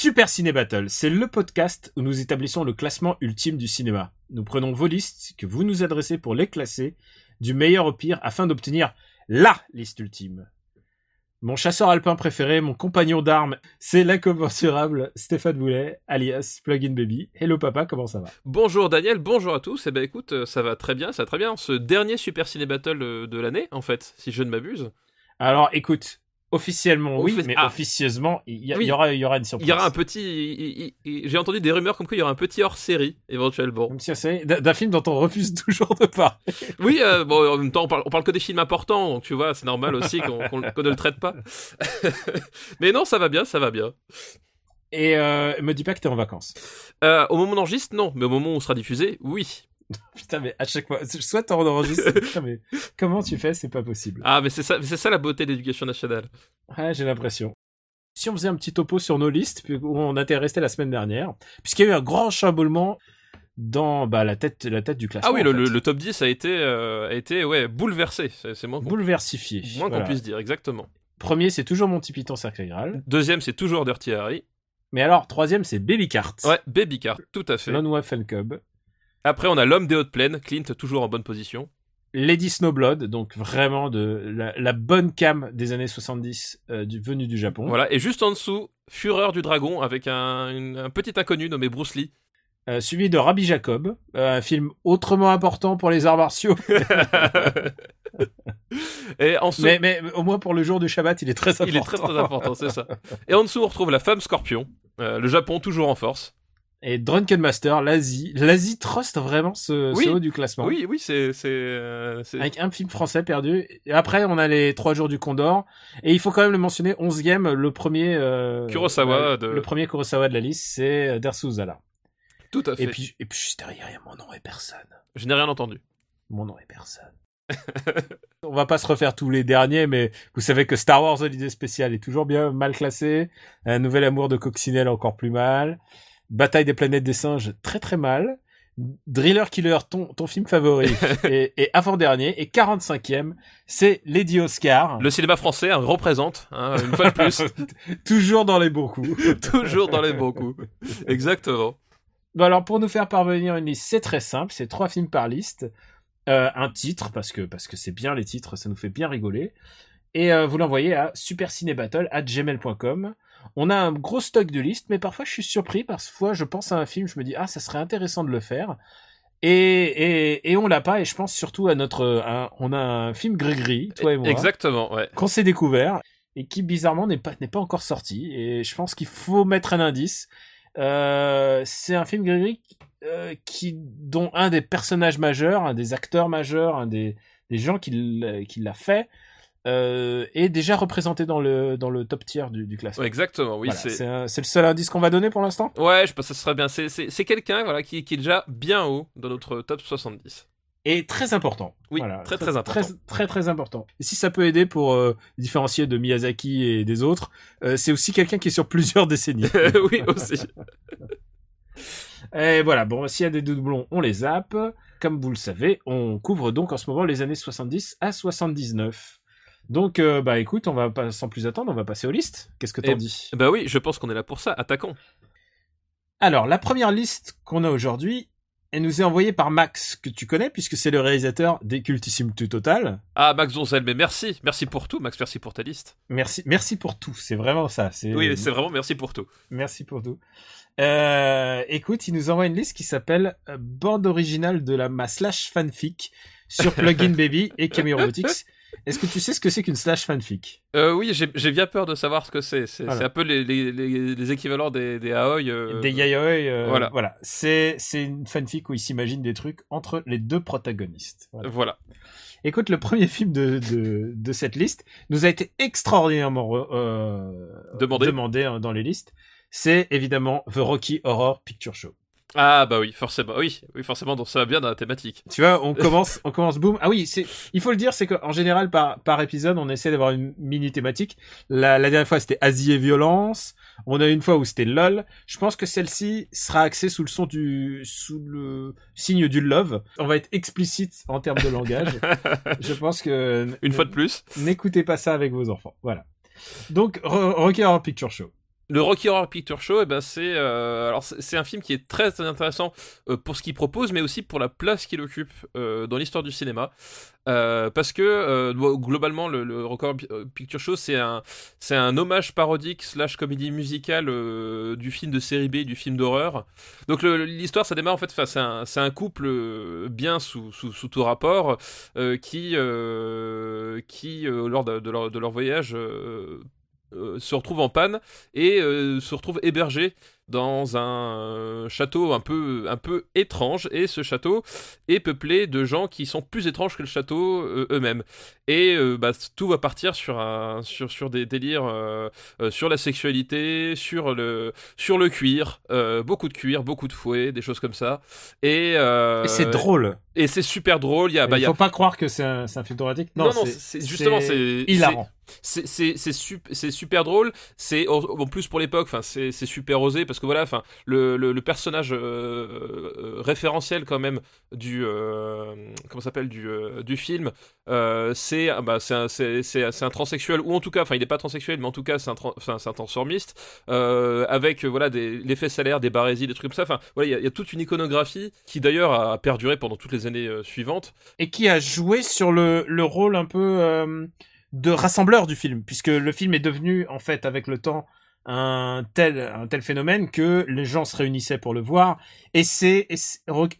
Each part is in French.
Super Ciné Battle, c'est le podcast où nous établissons le classement ultime du cinéma. Nous prenons vos listes que vous nous adressez pour les classer du meilleur au pire afin d'obtenir LA liste ultime. Mon chasseur alpin préféré, mon compagnon d'armes, c'est l'incommensurable Stéphane Boulet, alias Plugin Baby. Hello papa, comment ça va? Bonjour Daniel, bonjour à tous. Eh ben écoute, euh, ça va très bien, ça va très bien. Ce dernier Super Ciné Battle euh, de l'année, en fait, si je ne m'abuse. Alors écoute, officiellement oui, mais ah. officieusement, il y, Oui. y aura, y aura une surprise. Il y aura un petit. J'ai entendu des rumeurs comme quoi il y aura un petit hors série, éventuellement. D'un film dont on refuse toujours de parler. Oui, euh, bon, en même temps, on parle, on parle que des films importants, donc tu vois, c'est normal aussi qu'on qu'on ne le traite pas. Mais non, ça va bien, ça va bien. Et euh, me dis pas que t'es en vacances. Euh, au moment d'enregistre, non, mais au moment où on sera diffusé, oui. Putain, mais à chaque fois, soit t'en enregistres, putain, mais comment tu fais? C'est pas possible. Ah, mais c'est ça, c'est ça la beauté de l'éducation nationale. Ouais, j'ai l'impression. Si on faisait un petit topo sur nos listes, puis où on était resté la semaine dernière, puisqu'il y a eu un grand chamboulement dans bah, la tête, la tête du classement. Ah oui, le, top 10 a été, euh, a été ouais, bouleversé, c'est moins bouleversifié. moins qu'on puisse dire, exactement. Premier, c'est toujours Monty Python Sacré. Deuxième, c'est toujours Dirty Harry. Mais alors, troisième, c'est Baby Cart. Ouais, Baby Car, tout à fait. Lone Wolf and Cub. Après, on a l'homme des hautes plaines, Clint, toujours en bonne position. Lady Snowblood, donc vraiment de la, la bonne cam des années 70 euh, du, venue du Japon. Voilà, et juste en dessous, Fureur du dragon avec un, une- un petit inconnu nommé Bruce Lee. Euh, suivi de Rabbi Jacob, euh, un film autrement important pour les arts martiaux, et en dessous, mais, mais au moins pour le jour du Shabbat, il est très important. il est très très important, c'est ça. Et en dessous, on retrouve la femme scorpion, euh, le Japon toujours en force. Et Drunken Master, l'Asie, l'Asie truste vraiment ce, Oui. ce haut du classement. Oui, oui, c'est c'est euh, Avec un film français perdu. Et après, on a les trois jours du Condor. Et il faut quand même le mentionner, onzième, le premier... Euh, Kurosawa euh, de- Le premier Kurosawa de la liste, c'est euh, Dersu Uzala. tout à fait. Et puis, et puis juste derrière, il y a mon nom et personne. Je n'ai rien entendu. Mon nom est personne. On va pas se refaire tous les derniers, mais vous savez que Star Wars Holiday Special est toujours bien mal classé. Un nouvel amour de Coccinelle encore plus mal. Bataille des planètes des singes très très mal. Driller Killer, ton, ton film favori, et, et avant-dernier, et 45e, c'est Lady Oscar. Le cinéma français hein, représente, hein, une fois de plus, Toujours dans les bons coups. toujours dans les bons coups. Exactement. Bon alors pour nous faire parvenir une liste, c'est très simple, c'est trois films par liste, Euh, un titre parce que parce que c'est bien les titres, ça nous fait bien rigoler, et euh, vous l'envoyez à supercinébattle@gmail.com. On a un gros stock de listes, mais parfois je suis surpris parfois je pense à un film, je me dis ah ça serait intéressant de le faire. Et, et, et on l'a pas, et je pense surtout à notre... on a un film gris-gris, toi et moi, Exactement, ouais. qu'on s'est découvert, et qui bizarrement n'est pas, n'est pas encore sorti. Et je pense qu'il faut mettre un indice. Euh, c'est un film gris euh, qui, dont un des personnages majeurs, un des acteurs majeurs, un des, des gens qui qui l'a fait, euh, est déjà représenté dans le, dans le top tier du, du classement. Exactement, oui. Voilà, c'est le seul indice qu'on va donner pour l'instant Ouais, je pense que ce serait bien. C'est- C'est c'est quelqu'un voilà, qui, qui est déjà bien haut dans notre top 70. Et très important. Oui, très, très important. Très, très, très important. Et si ça peut aider pour euh, différencier de Miyazaki et des autres, euh, c'est aussi quelqu'un qui est sur plusieurs décennies. oui, aussi. Et voilà, bon, s'il y a des doublons, on les zappe. Comme vous le savez, on couvre donc en ce moment les années 70 à 79. Donc, euh, bah écoute, on va pas, sans plus attendre, on va passer aux listes. Qu'est-ce que t'en Et- dis? Bah oui, je pense qu'on est là pour ça. Attaquons. Alors, la première liste qu'on a aujourd'hui, elle nous est envoyée par Max, que tu connais, puisque c'est le réalisateur des Cultissime Tu Total. Ah, Max Donzel, mais merci. Merci pour tout, Max. Merci pour ta liste. Merci, merci pour tout, c'est vraiment ça. C'est, Oui, c'est vraiment merci pour tout. Merci pour tout. Euh, écoute, il nous envoie une liste qui s'appelle euh, Bande originale de la ma slash fanfic sur Plugin Baby et Cameo Robotics. Est-ce que tu sais ce que c'est qu'une slash fanfic? Euh, oui, j'ai bien peur de savoir ce que c'est. C'est Voilà. un peu les, les, les, les équivalents des, des Aoi. euh, Des yaoi. euh, voilà. voilà. C'est une fanfic où il s'imagine des trucs entre les deux protagonistes. Voilà. Voilà. Écoute, le premier film de, de, de cette liste nous a été extraordinairement euh, Demandé. demandé hein, dans les listes. C'est évidemment The Rocky Horror Picture Show. Ah bah oui, forcément, oui, oui forcément, donc ça va bien dans la thématique. Tu vois, on commence, on commence boum. Ah oui, c'est, il faut le dire, c'est qu'en général par par épisode, on essaie d'avoir une mini thématique. La, la dernière fois, c'était Asie et violence. On a une fois où c'était LOL. Je pense que celle-ci sera axée sous le son du, sous le signe du love. On va être explicite en termes de langage. Je pense que Une fois de plus. n'écoutez pas ça avec vos enfants. Voilà. Donc, Ro- Rocky Horror Picture Show. Le Rocky Horror Picture Show, eh ben c'est euh, alors c'est un film qui est très, intéressant euh, pour ce qu'il propose, mais aussi pour la place qu'il occupe euh, dans l'histoire du cinéma, parce que globalement le, le Rocky Horror Pi- Picture Show c'est un c'est un hommage parodique slash comédie musicale du film de série B, du film d'horreur. Donc l'histoire ça démarre en fait, c'est un c'est un couple bien sous, sous, sous tout rapport qui qui lors de, de leur, de leur voyage se retrouve en panne et euh, se retrouve hébergé dans un euh, château un peu, un peu étrange et ce château est peuplé de gens qui sont plus étranges que le château euh, eux-mêmes et euh, bah, tout va partir sur, un, sur, sur des délires euh, euh, sur la sexualité sur le, sur le cuir beaucoup de cuir, beaucoup de fouet des choses comme ça et, Et c'est drôle. et c'est super drôle il y a, bah, il il y a faut pas croire que c'est un, film dramatique. non, non, c'est justement, c'est hilarant. c'est c'est c'est sup- c'est super drôle c'est en, plus pour l'époque enfin c'est c'est super osé parce que voilà enfin le, personnage euh, euh, référentiel quand même du euh, comment s'appelle du du film c'est ah bah c'est un c'est c'est un transsexuel ou en tout cas enfin il est pas transsexuel mais en tout cas c'est un tran- enfin, c'est un transformiste avec voilà l'effet salaire des barésies des trucs comme ça enfin voilà il y, a- toute une iconographie qui d'ailleurs a perduré pendant toutes les années suivantes. Et qui a joué sur le, le rôle un peu de rassembleur du film, puisque le film est devenu, en fait, avec le temps, un tel, un tel phénomène que les gens se réunissaient pour le voir. Et c'est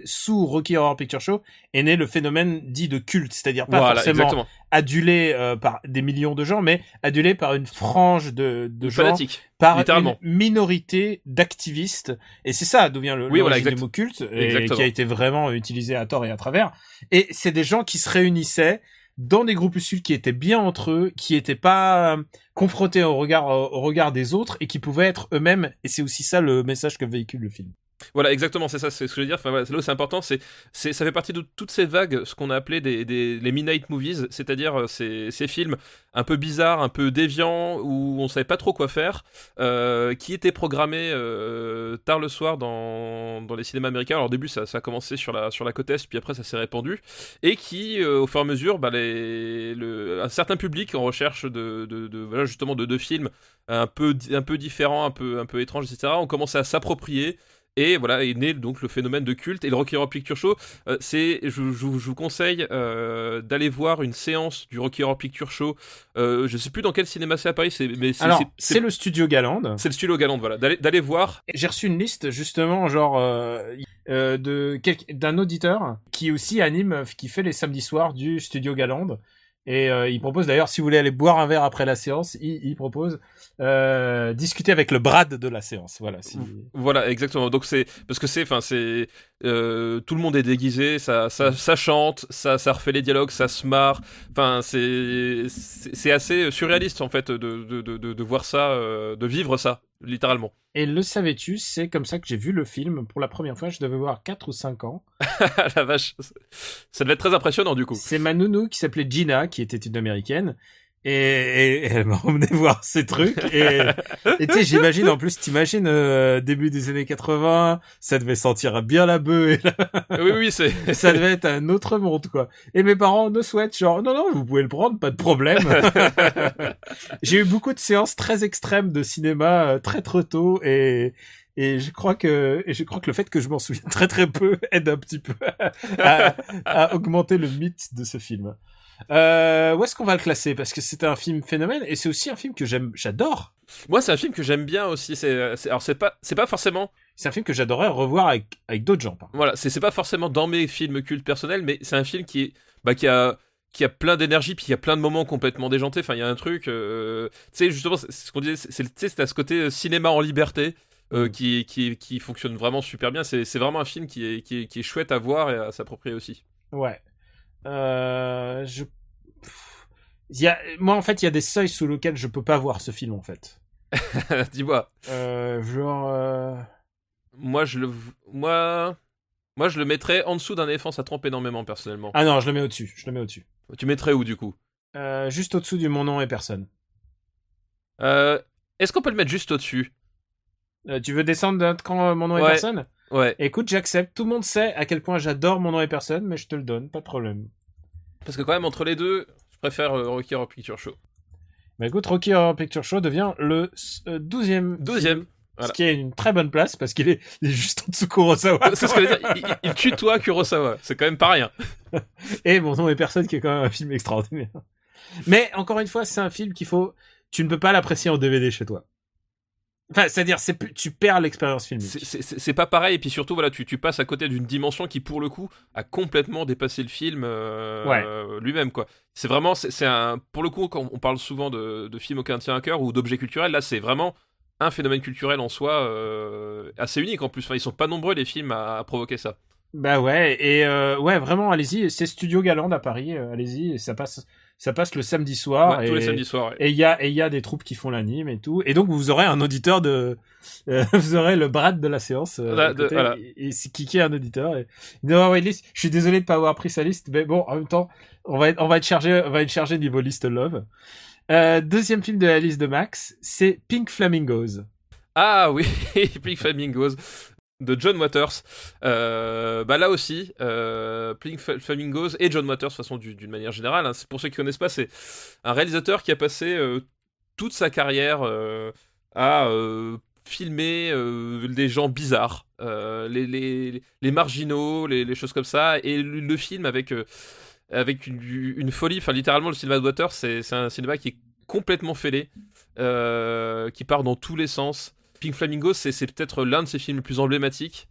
sous Rocky Horror Picture Show est né le phénomène dit de culte, c'est-à-dire pas voilà forcément exactement adulé euh, par des millions de gens, mais adulé par une frange de, de gens, fanatique par une minorité d'activistes. Et c'est ça d'où vient le Oui, voilà, du mot culte, et qui a été vraiment utilisé à tort et à travers. Et c'est des gens qui se réunissaient dans des groupuscules qui étaient bien entre eux, qui étaient pas euh, confrontés au regard au regard des autres et qui pouvaient être eux-mêmes. Et c'est aussi ça le message que véhicule le film. Voilà, exactement, c'est ça, c'est ce que je veux dire. Enfin, voilà, là c'est important, c'est, c'est, ça fait partie de toutes ces vagues, ce qu'on a appelé des, des, les midnight movies, c'est-à-dire euh, ces, ces films un peu bizarres, un peu déviants, où on savait pas trop quoi faire, euh, qui étaient programmés euh, tard le soir dans, dans les cinémas américains. Alors au début, ça, ça a commencé sur la, sur la côte est, puis après ça s'est répandu, et qui, au fur et à mesure, bah, les, le, un certain public en recherche de, de, de voilà, justement de, films un peu, un peu différents, un peu, un peu étranges, etc., ont commencé à s'approprier et voilà est né donc le phénomène de culte et le Rocky Horror Picture Show. euh, c'est, je, je- je vous conseille euh, d'aller voir une séance du Rocky Horror Picture Show. Euh, je sais plus dans quel cinéma c'est à Paris, c'est, mais c'est, Alors, c'est, c'est le studio Galande. c'est le studio Galande, voilà. D'aller, d'aller voir. J'ai reçu une liste justement genre de quel- d'un auditeur qui aussi anime, qui fait les samedis soirs du studio Galande. Et euh, il propose d'ailleurs, si vous voulez aller boire un verre après la séance, il, il propose euh, discuter avec le Brad de la séance. Voilà. Si... Voilà, exactement. Donc c'est parce que c'est, enfin c'est, euh, tout le monde est déguisé, ça, ça, ça chante, ça, ça refait les dialogues, ça se marre. Enfin c'est, c'est, assez surréaliste en fait de, de, de, de, de voir ça, euh, de vivre ça, littéralement. Et le savais-tu, c'est comme ça que j'ai vu le film pour la première fois. Je devais voir 4 ou 5 ans. la vache, ça devait être très impressionnant du coup. C'est ma nounou qui s'appelait Gina, qui était une américaine. Et, et- et elle m'a emmené voir ces trucs. Et et tu sais, j'imagine, en plus, t'imagines, euh, début des années 80, ça devait sentir bien la bœuf, et là, oui, oui, c'est. ça devait être un autre monde, quoi. Et mes parents ne souhaitent, genre, non, non, vous pouvez le prendre, pas de problème. J'ai eu beaucoup de séances très extrêmes de cinéma, euh, très très tôt, et, et je crois que, et je crois que le fait que je m'en souviens très très peu aide un petit peu à, à augmenter le mythe de ce film. Euh, où est-ce qu'on va le classer? Parce que c'est un film phénomène et c'est aussi un film que j'aime, j'adore. Moi, c'est un film que j'aime bien aussi. C'est, alors c'est pas, c'est pas forcément, C'est un film que j'adorerais revoir avec, avec d'autres gens. par voilà, c'est, c'est pas forcément dans mes films cultes personnels, mais c'est un film qui est, bah, qui a, qui a plein d'énergie, puis il y a plein de moments complètement déjantés. Enfin, il y a un truc, euh, tu sais, justement, c'est ce qu'on disait, c'est, à ce côté euh, cinéma en liberté. euh, Mm. qui, qui, qui fonctionne vraiment super bien. C'est, c'est vraiment un film qui est, qui, est, qui est chouette à voir et à s'approprier aussi. Ouais. Euh, je... Il y a... Moi, en fait, il y a des seuils sous lesquels je peux pas voir ce film, en fait. Dis-moi. Euh, genre... euh, moi, je le, moi, moi, je le mettrais en dessous d'un éléphant, ça trompe énormément, personnellement. Ah non, je le mets au-dessus. Je le mets au-dessus. Tu mettrais où, du coup? Euh, juste au-dessous du mon nom et personne. euh, Est-ce qu'on peut le mettre juste au-dessus? Euh, tu veux descendre d'un euh, mon nom et personne? Ouais, Écoute, j'accepte. Tout le monde sait à quel point j'adore mon nom et personne, mais je te le donne, pas de problème. parce que quand même, entre les deux, je préfère euh, Rocky Horror Picture Show. Bah écoute, Rocky Horror Picture Show devient le euh, 12e. Deuxième. Ce Voilà. qui est une très bonne place parce qu'il est, juste en dessous de Kurosawa. C'est ce que je veux dire, il, il- il tutoie Kurosawa, c'est quand même pas rien. Et mon nom et personne qui est quand même un film extraordinaire. Mais encore une fois, c'est un film qu'il faut. Tu ne peux pas l'apprécier en DVD chez toi. Enfin, c'est-à-dire, c'est plus- tu perds l'expérience filmique. C'est- C'est c'est- c'est pas pareil, et puis surtout, voilà, tu, tu passes à côté d'une dimension qui, pour le coup, a complètement dépassé le film euh, Ouais. euh, lui-même, quoi. C'est vraiment, c'est un. Pour le coup, quand on parle souvent de, de films aucun tient à cœur ou d'objets culturels, là, c'est vraiment un phénomène culturel en soi euh, assez unique en plus. Enfin, ils sont pas nombreux les films à, à provoquer ça. Bah ouais, et euh, ouais, vraiment, allez-y. C'est Studio Galande à Paris. allez-y, ça passe, ça passe le samedi soir. Ouais, et... Tous les samedis soirs. ouais. Et il y a, et il y a des troupes qui font l'anime et tout. Et donc, vous aurez un auditeur de, euh, vous aurez le Brad de la séance. euh, Voilà, à de- côté, voilà. Et, et c'est Kiki est un auditeur. Et... Liste. Je suis désolé de pas avoir pris sa liste, mais bon, en même temps, on va être, on va être chargé, on va être chargé niveau liste love. Euh, deuxième film de la liste de Max, c'est Pink Flamingos. Ah oui, Pink Flamingos de John Waters. Euh, bah là aussi, euh, Flamingos et John Waters, de façon, du- d'une manière générale. hein. Pour ceux qui connaissent pas, c'est un réalisateur qui a passé euh, toute sa carrière euh, à filmer des gens bizarres, les, marginaux, les, choses comme ça, et le, le film avec avec une, une folie. Enfin, littéralement, le cinéma de Waters, c'est un cinéma qui est complètement fêlé, qui part dans tous les sens. Pink Flamingos, c'est peut-être l'un de ses films les plus emblématiques.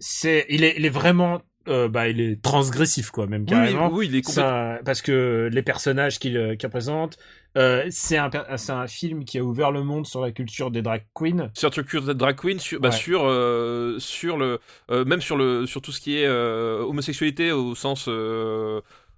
C'est, il est, il est vraiment, euh, bah, il est transgressif, quoi, même Oui, carrément. oui, il est complètement. Ça- parce que les personnages qu'il euh, qu'il représente, euh, c'est un, un film qui a ouvert le monde sur la culture des drag queens. Sur Culture de Drag Queen, sur, bah, Ouais. sur, euh, sur le, même sur le, sur tout ce qui est homosexualité au sens,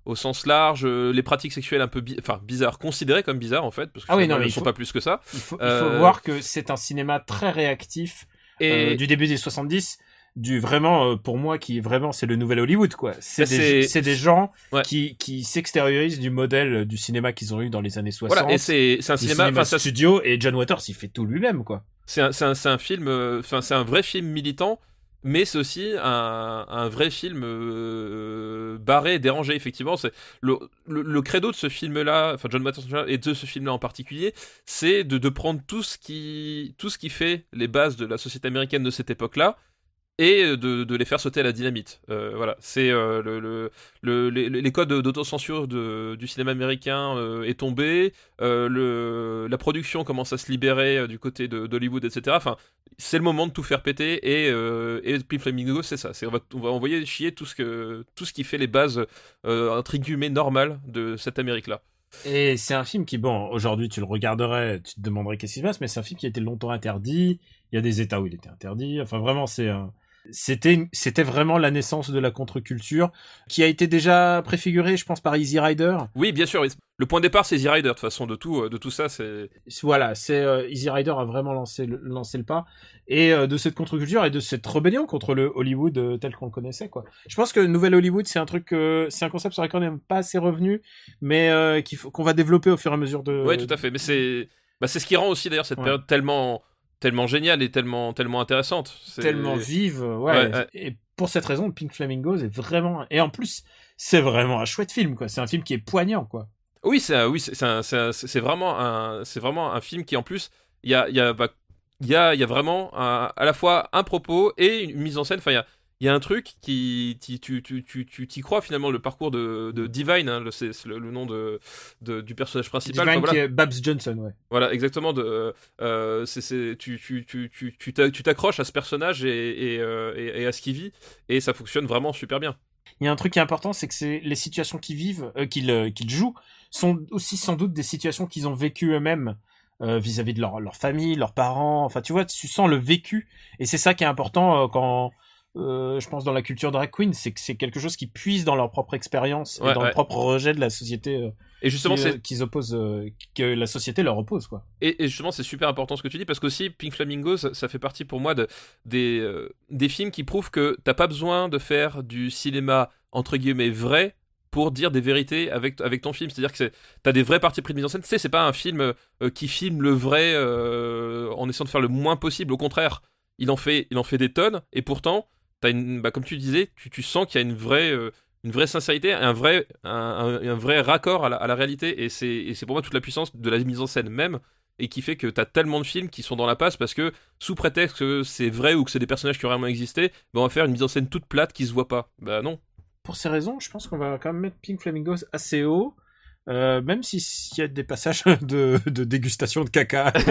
au sens large, euh, les pratiques sexuelles un peu, bi- enfin bizarres, considérées comme bizarres en fait, parce que Ah oui, non, ne sont pas plus que ça. Il faut, il faut Euh, voir que c'est un cinéma très réactif Et euh, du début des 70 du vraiment euh, pour moi qui vraiment c'est le nouvel Hollywood quoi c'est Bah, des, des gens Ouais. qui qui s'extériorisent du modèle du cinéma qu'ils ont eu dans les années 60 voilà, et c'est un cinéma, cinéma ça, studio et John Waters il fait tout lui-même quoi C'est un, un, un film, euh, enfin c'est un vrai film militant, mais c'est aussi un, un vrai film euh, barré, dérangé effectivement. C'est le, le, le credo de ce film-là, enfin John Waters et de ce film-là en particulier, c'est de, de prendre tout ce qui tout ce qui fait les bases de la société américaine de cette époque-là et de, les faire sauter à la dynamite. Euh, voilà, c'est euh, le, le, le- les, codes d'autocensure du cinéma américain euh, est tombé, euh, la production commence à se libérer du côté d'Hollywood, etc. Enfin, c'est le moment de tout faire péter et, et Pink Flamingo, c'est ça. On va, on va envoyer chier tout ce que tout ce qui fait les bases guillemets normales de cette Amérique-là. et c'est un film qui bon aujourd'hui tu le regarderais tu te demanderais qu'est-ce qui se passe mais c'est un film qui a été longtemps interdit il y a des états où il était interdit enfin vraiment c'est un c'était c'était vraiment la naissance de la contre-culture qui a été déjà préfigurée je pense par Easy Rider Oui, bien sûr. Le point de départ, c'est Easy Rider. De toute façon, de tout, euh, de tout ça, c'est voilà, c'est euh, Easy Rider a vraiment lancé le, lancé le pas et euh, de cette contre-culture et de cette rébellion contre le Hollywood euh, tel qu'on le connaissait quoi. Je pense que Nouvelle Hollywood c'est un truc, c'est un concept sur lequel on n'est pas assez revenu, mais qu'on va développer au fur et à mesure de. Ouais, tout à fait. Mais c'est, bah, c'est ce qui rend aussi d'ailleurs cette Ouais. période tellement, tellement géniale et tellement, tellement intéressante. Tellement vive, ouais. Et pour cette raison, Pink Flamingos est vraiment et en plus c'est vraiment un chouette film quoi. C'est un film qui est poignant quoi. Oui, c'est, oui, c'est vraiment un, c'est vraiment un film qui en plus, il y a, il y a, bah, il y a, il y a vraiment un- à la fois un propos et une mise en scène. Enfin, il y a, il y a un truc qui, tu, tu, tu, tu, t'y crois finalement le parcours de, de Divine, hein, le, c'est, le, le nom de, de- du personnage principal. Divine Enfin, voilà. qui est Babs Johnson ouais. Voilà, exactement. De, euh, c'est, c'est, tu, tu, tu, tu, tu t'a- tu t'accroches à ce personnage et, et, euh, et- et à ce qu'il vit, et ça fonctionne vraiment super bien. Il y a un truc qui est important, c'est que c'est les situations qu'ils vivent, euh, qu'ils euh, qu'ils jouent, sont aussi sans doute des situations qu'ils ont vécues eux-mêmes euh, vis-à-vis de leur, leur famille, leurs parents. Enfin, tu vois, tu sens le vécu, et c'est ça qui est important euh, quand euh, je pense, dans la culture drag queen, c'est que c'est quelque chose qui puise dans leur propre expérience Ouais, et dans ouais. le propre rejet de la société euh, Et justement, qui, c'est euh, qu'ils opposent, euh, que la société leur oppose, quoi. Et, et justement, c'est super important ce que tu dis parce qu'aussi Pink Flamingos, ça, ça fait partie pour moi de, des, euh, des films qui prouvent que t'as pas besoin de faire du cinéma entre guillemets vrai pour dire des vérités avec, avec ton film. C'est-à-dire que c'est- t'as des vrais parties pris de mise en scène. Tu sais, c'est pas un film euh, qui filme le vrai euh, en essayant de faire le moins possible. Au contraire, il en fait, il en fait des tonnes et pourtant, une, bah, comme tu disais, tu, tu sens qu'il y a une vraie. euh, une vraie sincérité, un vrai, un, un- un vrai raccord à la, à la réalité, et c'est pour moi toute la puissance de la mise en scène même, et qui fait que t'as tellement de films qui sont dans la passe parce que sous prétexte que c'est vrai ou que c'est des personnages qui ont vraiment existé, ben on va faire une mise en scène toute plate qui se voit pas. Bah non. Pour ces raisons, je pense qu'on va quand même mettre Pink Flamingos assez haut. euh, même si- s'il y a des passages de, de dégustation de caca.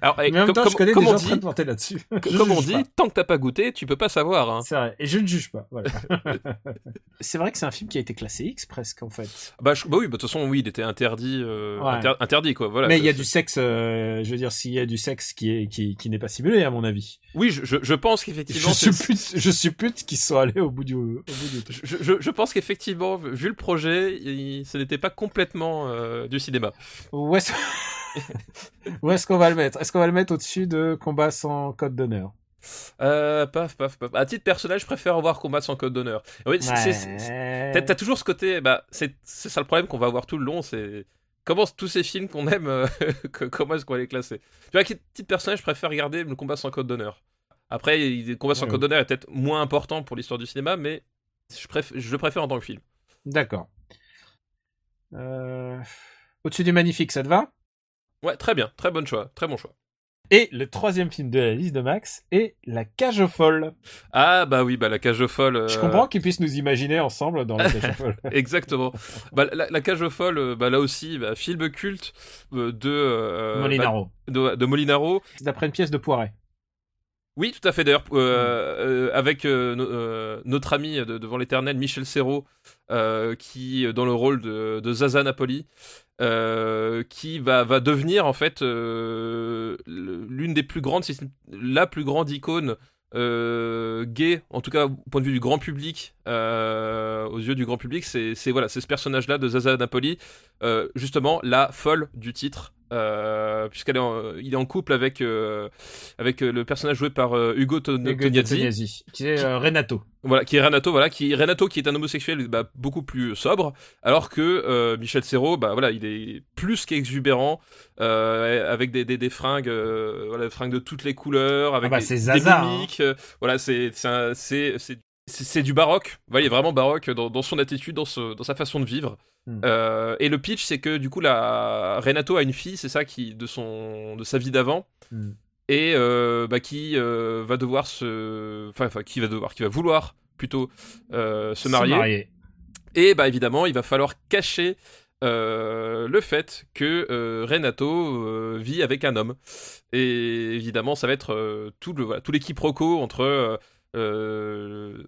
Alors, et Mais en même comme, temps, comme- je connais comme des on gens dit, très là-dessus. Comme on dit, pas. tant que t'as pas goûté, tu peux pas savoir. Hein. C'est vrai. Et je ne juge pas. Voilà. c'est vrai que c'est un film qui a été classé X presque en fait. Bah, je- bah oui, bah, de toute façon, oui, il était interdit, euh, Ouais. inter- interdit quoi. Voilà. Mais il y a du sexe, euh, je veux dire, s'il y a du sexe qui est qui, qui n'est pas simulé à mon avis. Oui, je, je, je pense qu'effectivement. suppute, je suppute qu'ils sont allés au bout du, au bout du truc. Je, je- je pense qu'effectivement, vu le projet, il- ce n'était pas complètement euh, du cinéma. Est-ce Où est-ce qu'on va le mettre? Est-ce qu'on va le mettre au-dessus de Combat sans code d'honneur? Euh, paf, paf, paf. À titre personnage, je préfère voir combat sans code d'honneur. Oui, c'est- T'as toujours ce côté, bah, c'est c'est ça le problème qu'on va avoir tout le long, c'est comment tous ces films qu'on aime, euh, comment est-ce qu'on va les classer? Tu vois, à titre personnage, je préfère regarder le combat sans code d'honneur. Après, le combat sans Ouais, code d'honneur est peut-être moins important pour l'histoire du cinéma, mais je, préf- je le préfère en tant que film. D'accord. Euh, Au-dessus du magnifique, ça te va? Ouais, très bien, très bon choix, très bon choix. Et le troisième film de la liste de Max est La Cage aux folles. Ah bah oui, bah la cage aux folles. Je euh, comprends qu'ils puissent nous imaginer ensemble dans La Cage aux folles. Exactement. bah, la, la cage aux folles, euh, bah, là aussi, bah, film culte euh, de, euh, Molinaro. bah, de, de Molinaro. C'est d'après une pièce de Poiret. Oui, tout à fait. D'ailleurs, euh, euh, avec euh, no- notre ami de- devant l'éternel, Michel Serrault, qui dans le rôle de, Zaza Napoli, qui va, devenir en fait l'une des plus grandes, la plus grande icône gay, en tout cas au point de vue du grand public, aux yeux du grand public, c'est voilà, c'est ce personnage-là de Zaza Napoli, justement la folle du titre, euh, puisqu'il est, en- il est en couple avec euh, avec euh, le personnage joué par euh, Hugo Ton- Hugo Tognazzi, Tognazzi, qui est euh, Renato. voilà, qui est Renato, voilà, qui Renato qui est un homosexuel bah, beaucoup plus sobre, alors que euh, Michel Serrault, bah voilà, il est plus qu'exubérant, euh, avec des, des, des fringues, euh, voilà, des fringues de toutes les couleurs, avec Ah bah, des, des hein. mimiques, euh, voilà, c'est c'est c'est du baroque, il est vraiment baroque dans, dans son attitude, dans, ce- dans sa façon de vivre. Hmm. Euh, et le pitch, c'est que du coup, la Renato a une fille, c'est ça qui de son de sa vie d'avant Hmm. et euh, bah, qui euh, va devoir se, enfin, enfin, qui va devoir, qui va vouloir plutôt euh, se marier. Et bah évidemment, il va falloir cacher euh, le fait que euh, Renato euh, vit avec un homme. Et évidemment, ça va être tout le voilà, tout les quiproquos entre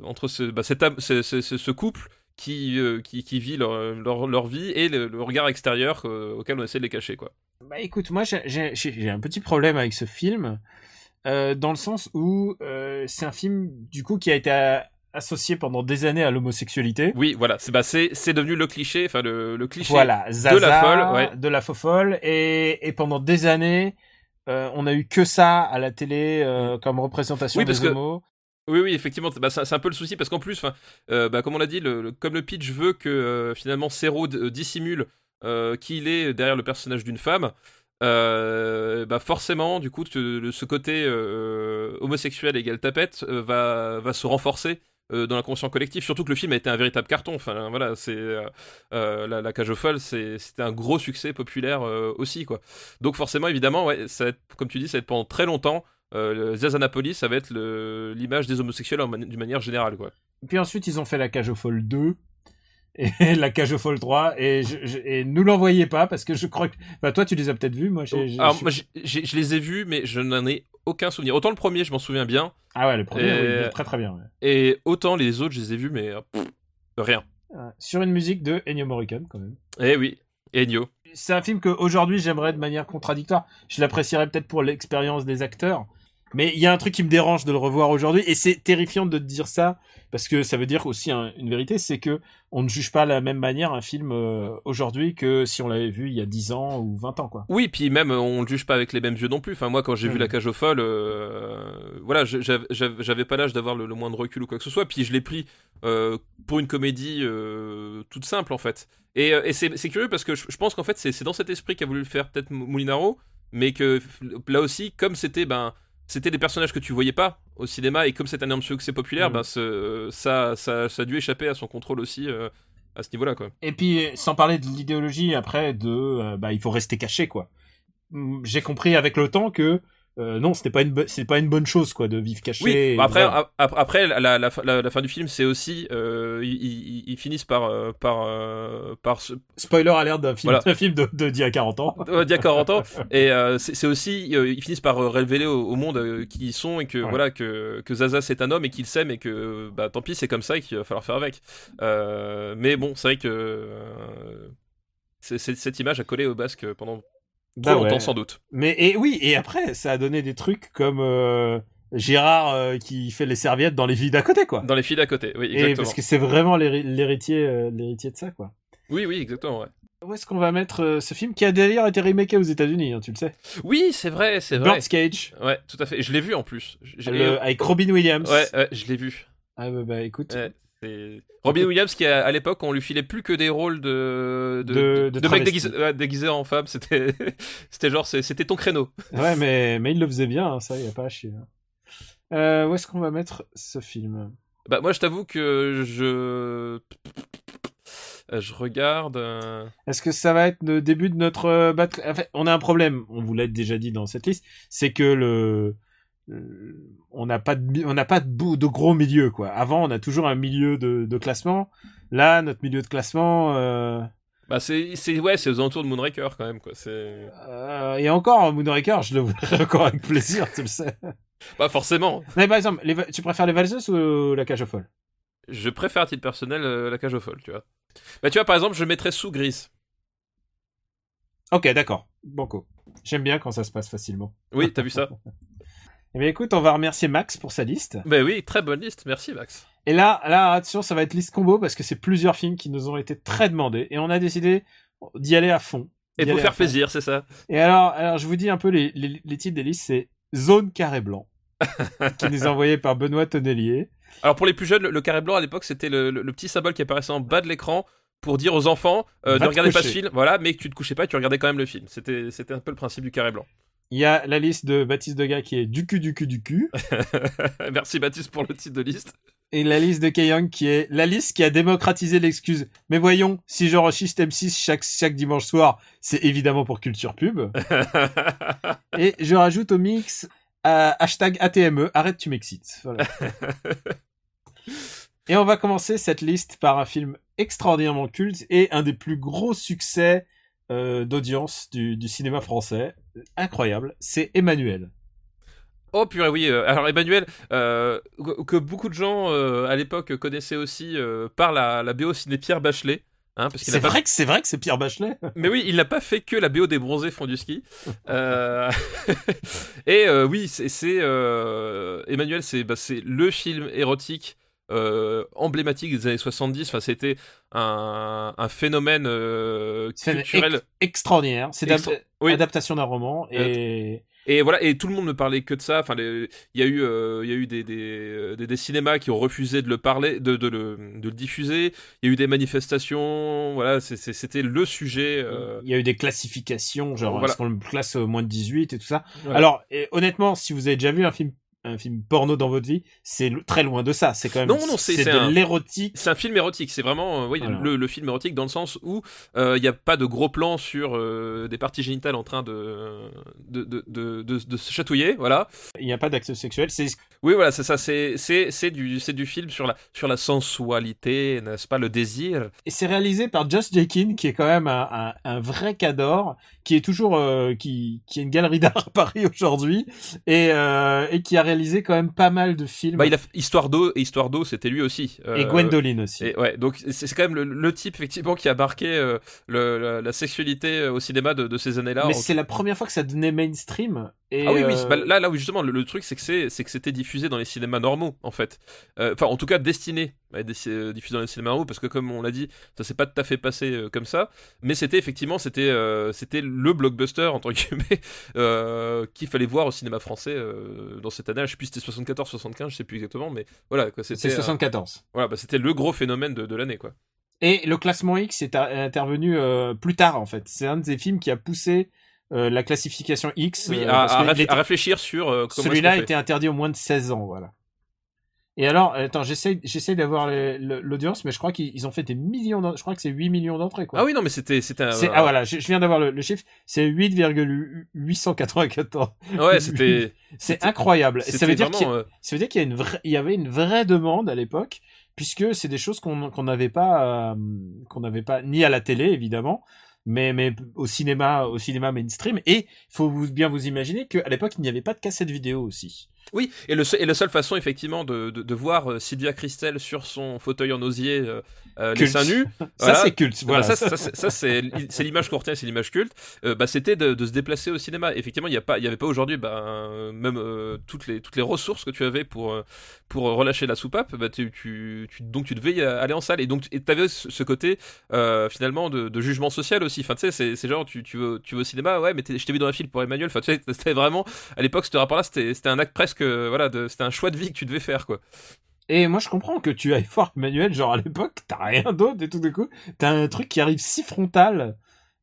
entre ce, bah, cet ce, ce- ce- ce couple qui, euh, qui, qui vit leur, leur, leur vie et le, le regard extérieur euh, auquel on essaie de les cacher quoi. Bah écoute, moi j'ai- un petit problème avec ce film, euh, dans le sens où euh, c'est un film du coup qui a été euh, associé pendant des années à l'homosexualité. Oui, voilà, c'est bah, devenu le cliché, enfin le, le cliché. Voilà, Zaza, la folle, ouais. de la faux folle, et, et pendant des années, euh, on a eu que ça à la télé euh, comme représentation Oui, parce des que- homos. Oui, oui, effectivement, bah, c'est un peu le souci parce qu'en plus, euh, bah, comme on l'a dit, comme le pitch veut que euh, finalement Serrault d- dissimule euh, qui il est derrière le personnage d'une femme, euh, bah forcément, du coup, ce côté euh, homosexuel égale tapette euh, va, va se renforcer. euh, dans l'inconscient collectif, surtout que le film a été un véritable carton. Enfin, voilà, c'est euh, euh, la, cage aux folles, c'était un gros succès populaire euh, aussi, quoi. Donc forcément, évidemment, ouais, ça comme tu dis, ça va être pendant très longtemps euh, le Zazanapolis, ça va être l'image des homosexuels d'une manière générale, quoi. Puis ensuite, ils ont fait la cage aux folles 2 et la cage aux folles 3 et, je, je- et nous l'envoyez pas parce que je crois que bah toi tu les as peut-être vus moi Alors, je- moi, je les ai vus, mais je n'en ai aucun souvenir. Autant le premier, je m'en souviens bien, ah ouais le premier Euh, oui, très très bien ouais. et autant les autres, je les ai vus, mais pff, rien. Sur une musique de Ennio Morricone quand même Eh oui, Ennio. c'est un film que aujourd'hui j'aimerais de manière contradictoire je l'apprécierais peut-être pour l'expérience des acteurs Mais il y a un truc qui me dérange de le revoir aujourd'hui, et c'est terrifiant de te dire ça, parce que ça veut dire aussi un- une vérité, c'est que on ne juge pas de la même manière un film euh, aujourd'hui que si on l'avait vu il y a 10 ans ou 20 ans, quoi. Oui, puis même on le juge pas avec les mêmes yeux non plus. Enfin moi quand j'ai vu Mhm. la cage aux folles, euh, voilà, j'avais pas l'âge d'avoir le, le moindre recul ou quoi que ce soit. Puis je l'ai pris euh, pour une comédie euh, toute simple en fait. Et, euh, et c'est curieux parce que je, je pense qu'en fait c'est dans cet esprit qu'a voulu le faire peut-être Mou- Moulinaro, mais que là aussi comme c'était ben c'était des personnages que tu voyais pas au cinéma et comme c'est un énorme succès populaire, Mhm. ben ce- ça, ça ça a dû échapper à son contrôle aussi euh, à ce niveau-là quoi. Et puis, sans parler de l'idéologie après de, euh, bah, il faut rester caché, quoi. Hum, J'ai compris avec le temps que euh, non, c'était pas une, c'est pas une bonne chose, quoi, de vivre caché. Oui, bah après, voilà. ap- ap- après la, la, la, fin- la- la fin du film, c'est aussi. euh, ils, ils- ils finissent par. euh, par, euh, par spoiler alert d'un film, Voilà. d'un film de, de d'il y a 40 ans. d'il y a 40 ans. Et c'est aussi. ils finissent par révéler au, au monde qui ils sont et que, Ouais. voilà, que, que Zaza c'est un homme et qu'il s'aime et que. Bah tant pis, c'est comme ça et qu'il va falloir faire avec. Mais bon, c'est vrai que. cette image a collé au basque pendant trop Bah longtemps ouais. sans doute. Mais et oui, et après, ça a donné des trucs comme euh, Gérard euh, qui fait les serviettes dans les villes d'à côté, quoi. Dans les filles d'à côté, oui, Et exactement. parce que c'est vraiment l'héritier, euh, l'héritier de ça, quoi. Oui, oui, exactement, ouais. Où est-ce qu'on va mettre ce film qui a d'ailleurs été remaké aux États-Unis, hein, tu le sais? Oui, c'est vrai, c'est vrai. Bird's Cage, Ouais, tout à fait. Je l'ai vu en plus. Le- avec Robin Williams. Ouais, ouais, je l'ai vu. Ah bah, bah, écoute. Ouais, Robin Williams qui à, à l'époque on lui filait plus que des rôles de de, De- ouais, déguisés en femme c'était c'était genre c'était ton créneau Ouais, mais, mais il le faisait bien, hein, ça, y a pas à chier. hein. Euh, où est-ce qu'on va mettre ce film? Bah moi je t'avoue que je je regarde euh, Est-ce que ça va être le début de notre euh, battle? En fait, on a un problème, on vous l'a déjà dit dans cette liste, c'est que le on n'a pas de on n'a pas de, gros milieu quoi. Avant, on a toujours un milieu de, de classement. Là, notre milieu de classement euh, bah c'est c'est ouais c'est aux alentours de Moonraker quand même quoi c'est euh, et encore Moonraker, je le voudrais encore avec plaisir, tu le sais. pas forcément Mais par exemple, les tu préfères les valseuses ou la cage aux folles? Je préfère à titre personnel euh, la cage aux folles tu vois bah tu vois par exemple je mettrais sous grise Ok, d'accord. Banco. J'aime bien quand ça se passe facilement. oui t'as vu ça? Eh bien, écoute, on va remercier Max pour sa liste. bah oui très bonne liste merci Max Et là, là, attention, ça va être liste combo parce que c'est plusieurs films qui nous ont été très demandés et on a décidé d'y aller à fond. et pour faire plaisir c'est ça Et alors, alors, je vous dis un peu les, les, les titres des listes, c'est Zone Carré Blanc, qui nous est envoyé par Benoît Tonnelier. Alors pour les plus jeunes, le, le carré blanc à l'époque c'était le, le- le petit symbole qui apparaissait en bas de l'écran pour dire aux enfants euh, ne regardez pas ce film, voilà, mais que tu te couchais pas, tu regardais quand même le film. C'était c'était un peu le principe du carré blanc. Il y a la liste de Baptiste Degas qui est du cul, du cul, du cul. Merci Baptiste pour le titre de liste. Et la liste de Kayang qui est la liste qui a démocratisé l'excuse. Mais voyons, si j'enregistre M6 chaque, chaque dimanche soir, c'est évidemment pour Culture Pub. Et je rajoute au mix euh, hashtag ATME, arrête tu m'excites. Voilà. et on va commencer cette liste par un film extraordinairement culte et un des plus gros succès euh, d'audience du, du cinéma français. Incroyable, c'est Emmanuel. oh purée oui. euh, alors Emmanuel, euh, que beaucoup de gens euh, à l'époque connaissaient aussi par la, la BO ciné Pierre Bachelet. Hein, C'est pas- vrai que c'est vrai que c'est Pierre Bachelet. Mais oui, il n'a pas fait que la BO des bronzés font du ski. Euh, Et euh, oui, c'est c'est, euh, Emmanuel, c'est bah, c'est le film érotique euh, emblématique des années 70. Enfin, c'était un, un phénomène euh, culturel. Extraordinaire. C'est Extra- d'adap- oui. adaptation d'un roman et Et voilà, et tout le monde ne parlait que de ça. Enfin, il y a eu, euh, il y a eu des, des, des, des cinémas qui ont refusé de le parler, de, de le, de le diffuser. Il y a eu des manifestations. Voilà, c'était le sujet. euh, il y a eu des classifications, genre Voilà. est-ce qu'on le classe au moins de 18 et tout ça. Alors, et honnêtement, si vous avez déjà vu un film un film porno dans votre vie, c'est très loin de ça. C'est quand même Non, non, c'est- c'est de l'érotique. C'est un film érotique, c'est vraiment euh, oui, Voilà. le, le film érotique dans le sens où euh, il n'y a pas de gros plans sur euh, des parties génitales en train de, de, de, de, se chatouiller, voilà. Il n'y a pas d'acte sexuel. C'est Oui, voilà, c'est ça, c'est, du, c'est du film sur la, sur la sensualité, n'est-ce pas, le désir. et c'est réalisé par Josh Jekin, qui est quand même un, un, un vrai cador, qui est toujours euh, qui qui a une galerie d'art à Paris aujourd'hui et euh, et qui a réalisé réalisé quand même pas mal de films. Bah, il a Histoire d'eau et Histoire d'eau, c'était lui aussi. Et Euh, Gwendoline aussi. Et ouais, donc c'est quand même le, le type effectivement qui a marqué euh, le- la, la sexualité euh, au cinéma de, de ces années-là. Mais En- c'est la première fois que ça devenait mainstream. Et Ah oui, oui, bah, là, là où justement le, le truc c'est que c'est que c'était diffusé dans les cinémas normaux en fait. Enfin, en tout cas destiné dis- euh, diffusé dans les cinémas parce que comme on l'a dit, ça s'est pas tout à fait passé euh, comme ça. Mais c'était effectivement c'était euh, c'était le blockbuster entre guillemets qu'il fallait voir au cinéma français dans cette année. Je sais plus si c'était 74, 75, je sais plus exactement, mais voilà quoi. C'était euh, 74. voilà, bah, c'était le gros phénomène de, de l'année quoi. Et le classement X est intervenu euh, plus tard en fait. C'est un des films qui a poussé euh, la classification X. Oui, euh, à, à réf- réfléchir sur Celui-là était interdit au moins de 16 ans, voilà. Et alors, attends, j'essaye, j'essaye d'avoir l'audience, mais je crois qu'ils ils ont fait des millions, d'en- je crois que c'est 8 millions d'entrées, quoi. Ah oui, non, mais c'était. c'était un- ah voilà, je, je viens d'avoir le, le chiffre, c'est 8,894. Ouais, c'était. C'est incroyable. Et ça veut dire y a- vraiment, euh, ça veut dire qu'il y, a une vraie- il y avait une vraie demande à l'époque, puisque c'est des choses qu'on n'avait pas, euh, qu'on n'avait pas ni à la télé évidemment, mais mais au cinéma, au cinéma mainstream. Et faut vous, bien vous imaginer qu'à l'époque il n'y avait pas de cassette vidéo aussi. Oui, et, le, seul- et la seule façon, effectivement, de, de, de voir euh, Sylvia Christel sur son fauteuil en osier, euh, euh, les seins nus. Ça voilà. c'est culte. Voilà. ça, ça, c'est- ça, c'est c'est l'image qu'on retient, c'est l'image culte. Euh, bah, c'était de, de se déplacer au cinéma. Effectivement, il n'y avait pas aujourd'hui, bah, même euh, toutes les toutes les ressources que tu avais pour pour relâcher la soupape. Bah, tu, tu, tu- donc tu devais aller en salle et donc tu avais ce côté finalement de, de jugement social aussi. Enfin, tu sais, c'est genre tu tu veux tu veux au cinéma, ouais, mais je t'ai vu dans un film pour Emmanuel. Enfin, tu sais, c'était vraiment à l'époque ce rapport-là, c'était un acte presque, euh, voilà, de- c'était un choix de vie que tu devais faire, quoi. Et moi je comprends que tu ailles voir Manuel, genre à l'époque t'as rien d'autre et tout d'un coup t'as un truc qui arrive si frontal.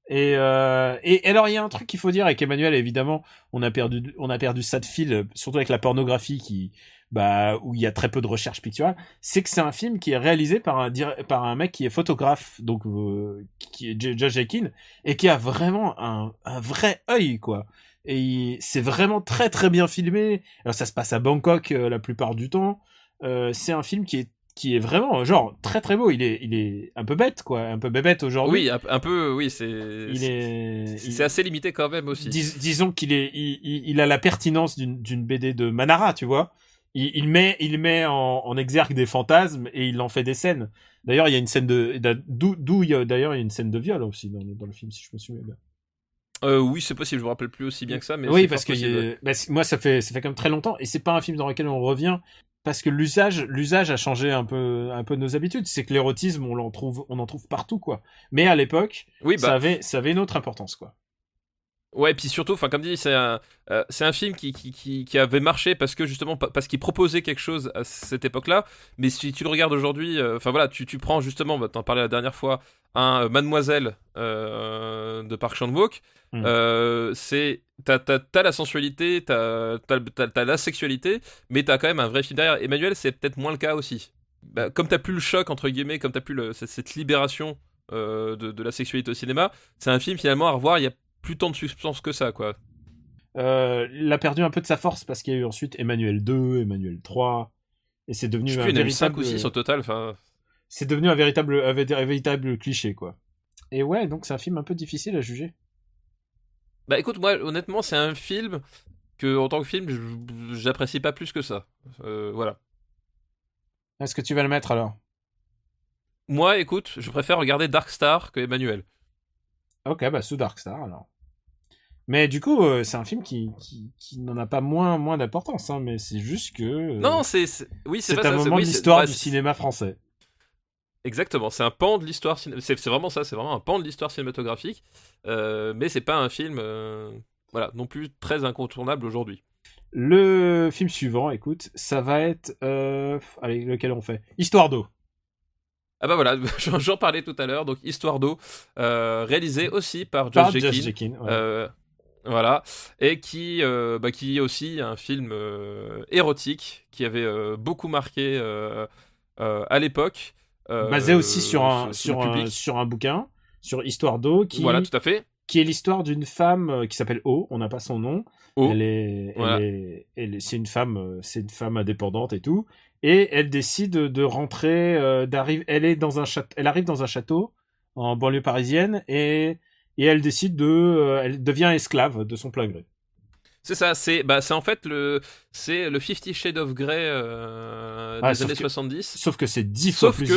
Et, euh, et alors il y a un truc qu'il faut dire avec Emmanuel évidemment on a perdu on a perdu ça de fil surtout avec la pornographie qui bah où il y a très peu de recherche picturale c'est que c'est un film qui est réalisé par un par un mec qui est photographe donc euh, qui est Josh Akin et qui a vraiment un, un vrai œil quoi et il- c'est vraiment très très bien filmé alors ça se passe à Bangkok euh, la plupart du temps euh, c'est un film qui est qui est vraiment genre très très beau il est il est un peu bête quoi un peu bébête aujourd'hui Oui, un, un peu, oui, c'est il est il- c'est assez limité quand même aussi. Dis- disons qu'il est, il, il- a la pertinence d'une d'une BD de Manara, tu vois. Il, il met, il met en, en exergue des fantasmes et il en fait des scènes. D'ailleurs, il y a une scène de, d'où, d'ailleurs, il y a une scène de viol aussi dans dans le film, si je me souviens bien. Euh, oui, c'est possible, je me rappelle plus aussi bien que ça, mais oui, parce que a- bah, moi, ça fait, ça fait quand même très longtemps et c'est pas un film dans lequel on revient parce que l'usage, l'usage a changé un peu, un peu nos habitudes. C'est que l'érotisme, on en trouve, on en trouve partout, quoi. Mais à l'époque, Oui, ça bah, avait, ça avait une autre importance, quoi. ouais, puis surtout, enfin, comme dit, c'est un, euh, c'est un film qui, qui, qui, qui avait marché parce que justement, pa- parce qu'il proposait quelque chose à cette époque-là. Mais si tu le regardes aujourd'hui, euh, enfin voilà, tu, tu prends justement, bah, t'en parlais la dernière fois, un euh, Mademoiselle euh, de Park Chan-wook. Mm. Euh, c'est t'as, t'as, t'as la sensualité, t'as, t'as, la sexualité, mais t'as quand même un vrai film derrière. Emmanuel, c'est peut-être moins le cas aussi. Bah, comme t'as plus le choc entre guillemets, comme t'as plus le, cette, cette libération euh, de, de la sexualité au cinéma, c'est un film finalement à revoir. Il y a plus tant de substance que ça, quoi. Il a perdu un peu de sa force parce qu'il y a eu ensuite Emmanuel 2, Emmanuel 3, et c'est devenu Je un plus, véritable, ou six au total. Enfin, c'est devenu un véritable, un vé- un véritable cliché quoi. Et ouais, donc c'est un film un peu difficile à juger. bah écoute, moi honnêtement, c'est un film que en tant que film, j'apprécie pas plus que ça. Euh, voilà. Est-ce que tu vas le mettre alors? Moi, écoute, je préfère regarder Dark Star que Emmanuel. Ok, bah sous Dark Star alors. Mais du coup, euh, c'est un film qui, qui, qui n'en a pas moins, moins d'importance, hein, mais c'est juste que euh, Non, c'est, oui, c'est un moment oui, de l'histoire bah, du cinéma français. Exactement, c'est un pan de l'histoire c'est, vraiment ça, c'est vraiment un pan de l'histoire cinématographique, euh, mais c'est pas un film, euh, voilà, non plus très incontournable aujourd'hui. Le film suivant, écoute, ça va être, euh... allez, lequel on fait? Histoire d'eau. Ah bah voilà, j'en, parlais tout à l'heure, donc Histoire d'eau, euh, réalisé aussi par Josh Jekin, ouais. voilà, et qui, bah, qui est aussi un film érotique qui avait beaucoup marqué à l'époque. Euh, basé aussi sur un, sur, un, sur un bouquin, sur Histoire d'eau, qui, Voilà, tout à fait. qui est l'histoire d'une femme euh, qui s'appelle O, on n'a pas son nom. O, Elle est, voilà. c'est une femme, euh, c'est une femme indépendante et tout. Et elle décide de rentrer, euh, d'arriver, elle est dans un château, elle arrive dans un château en banlieue parisienne et, et elle décide de, euh, elle devient esclave de son plein gré. C'est ça, c'est bah, en fait le c'est le Fifty Shades of Grey euh, Ah, des sauf années que- 70. Sauf que c'est dix fois Sauf plus que-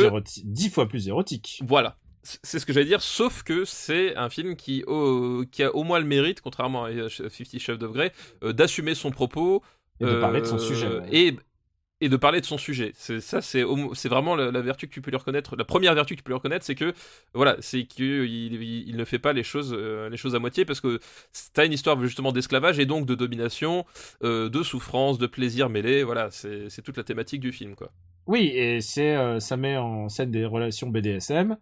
fois plus érotique. Voilà. C'est ce que j'allais dire, sauf que c'est un film qui, a au moins le mérite, contrairement à euh, Fifty Shades of Grey, euh, d'assumer son propos Et de parler de son sujet. ouais. et, et de parler de son sujet. C'est ça, c'est vraiment la, la vertu que tu peux lui reconnaître. La première vertu que tu peux lui reconnaître, c'est que voilà, c'est qu'il il, il ne fait pas les choses, euh, les choses à moitié parce que t'as une histoire justement d'esclavage et donc de domination, euh, de souffrance, de plaisir mêlé. Voilà, c'est toute la thématique du film, quoi. Oui, et c'est euh, ça met en scène des relations BDSM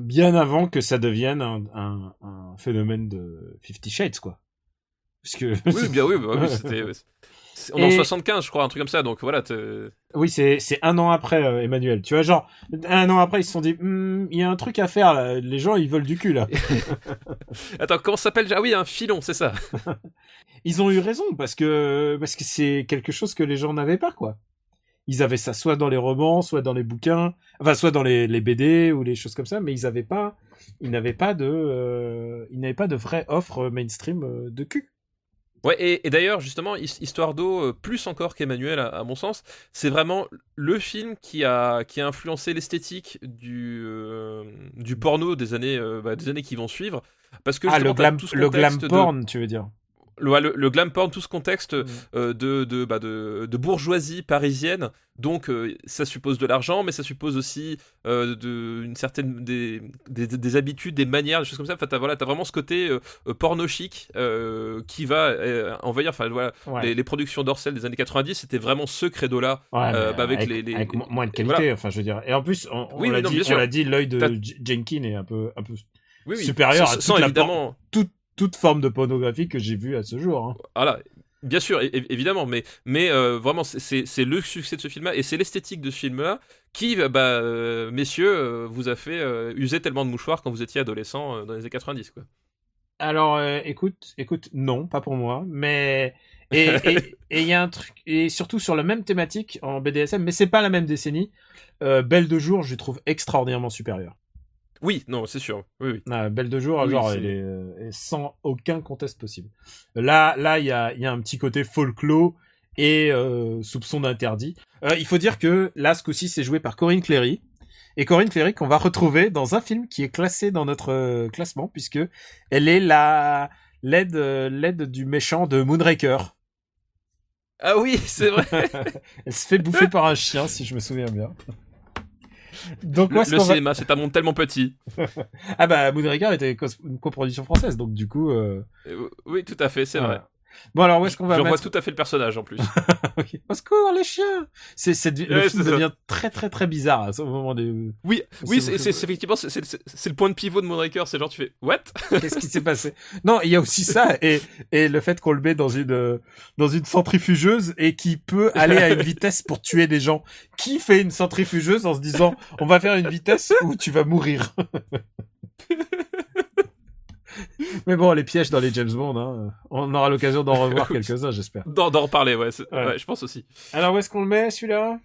bien avant que ça devienne un, un- un phénomène de Fifty Shades, quoi. Parce que Oui, bien oui, bah oui, c'était. On est en Et- 75, je crois, un truc comme ça. Donc voilà, Oui, c'est un an après euh, Emmanuel. Tu vois, genre un an après, ils se sont dit, Hmm, il y a un truc à faire là. Les gens, ils veulent du cul là. Attends, comment ça s'appelle? Ah oui, un filon, c'est ça. Ils ont eu raison parce que parce que c'est quelque chose que les gens n'avaient pas quoi. Ils avaient ça soit dans les romans, soit dans les bouquins, enfin soit dans les, les BD ou les choses comme ça, mais ils avaient pas, ils n'avaient pas de, euh, ils n'avaient pas de vraie offre mainstream euh, de cul. Ouais, et, et d'ailleurs, justement, His- Histoire d'eau, euh, plus encore qu'Emmanuel, à, à mon sens, c'est vraiment le film qui a, qui a influencé l'esthétique du, euh, du porno des années, euh, bah, des années qui vont suivre. Parce que Ah le glam, le glam de- porn, tu veux dire le, ouais, le- le glam porn, tout ce contexte Mm. euh, de, de, bah, de, de bourgeoisie parisienne. Donc, euh, ça suppose de l'argent, mais ça suppose aussi euh, de, une certaine des, des, des habitudes, des manières, des choses comme ça. Enfin, t'as voilà, as vraiment ce côté porno chic qui va envahir. Enfin, voilà, Ouais. les, les productions d'Orcel des années 90, c'était vraiment ce credo-là. Ouais, bah, avec avec, les- les- avec mo- moins de qualité, voilà. enfin je veux dire. Et en plus, on, on Oui, l'a dit, l'œil de T'as- J- Jenkin est un peu, un peu Oui, oui. supérieur sans, à sans toute la évidemment. toute, toute forme de pornographie que j'ai vue à ce jour. hein. Voilà, bien sûr, évidemment, mais, mais euh, vraiment, c'est- le succès de ce film-là et c'est l'esthétique de ce film-là qui, bah, euh, messieurs, euh, vous a fait user tellement de mouchoirs quand vous étiez adolescent dans les années 90. Quoi. Alors, écoute, écoute, non, pas pour moi, mais et il y a un truc et surtout sur la même thématique en BDSM, mais c'est pas la même décennie. Belle de jour, je trouve extraordinairement supérieure. Oui, non, c'est sûr. Oui, oui. Ah, Belle de jour, Oui, genre, elle est, euh, elle est sans aucun conteste possible. Là, là, il y a, y a un petit côté folklore et euh, soupçon d'interdit. Euh, il faut dire que là, ce coup-ci, c'est joué par Corinne Cléry. Et Corinne Cléry qu'on va retrouver dans un film qui est classé dans notre euh, classement, puisque elle est la l'aide l'aide du méchant de Moonraker. Ah oui, c'est vrai. Elle se fait bouffer par un chien, si je me souviens bien. Donc, le va- cinéma, c'est un monde tellement petit. Ah bah, Moonraker était une coproduction française, donc du coup... euh, Euh, oui, tout à fait, c'est voilà. vrai. Bon, alors, où est-ce qu'on va Je vois mettre... tout à fait le personnage en plus. Ok. Au secours, les chiens c'est, c'est, Le film devient très très très bizarre à ce moment des... Oui, oui, C'est- effectivement c'est- le point de pivot de Moonraker. C'est genre tu fais what? Qu'est-ce qui s'est passé? Non, il y a aussi ça et, et le fait qu'on le met dans une dans une centrifugeuse et qui peut aller à une vitesse pour tuer des gens. Qui fait une centrifugeuse en se disant on va faire une vitesse où tu vas mourir? Mais bon, les pièges dans les James Bond, hein, on aura l'occasion d'en revoir quelques-uns, j'espère. D'en d'en reparler, ouais, c'est- Ouais. ouais, je pense aussi. Alors où est-ce qu'on le met celui-là?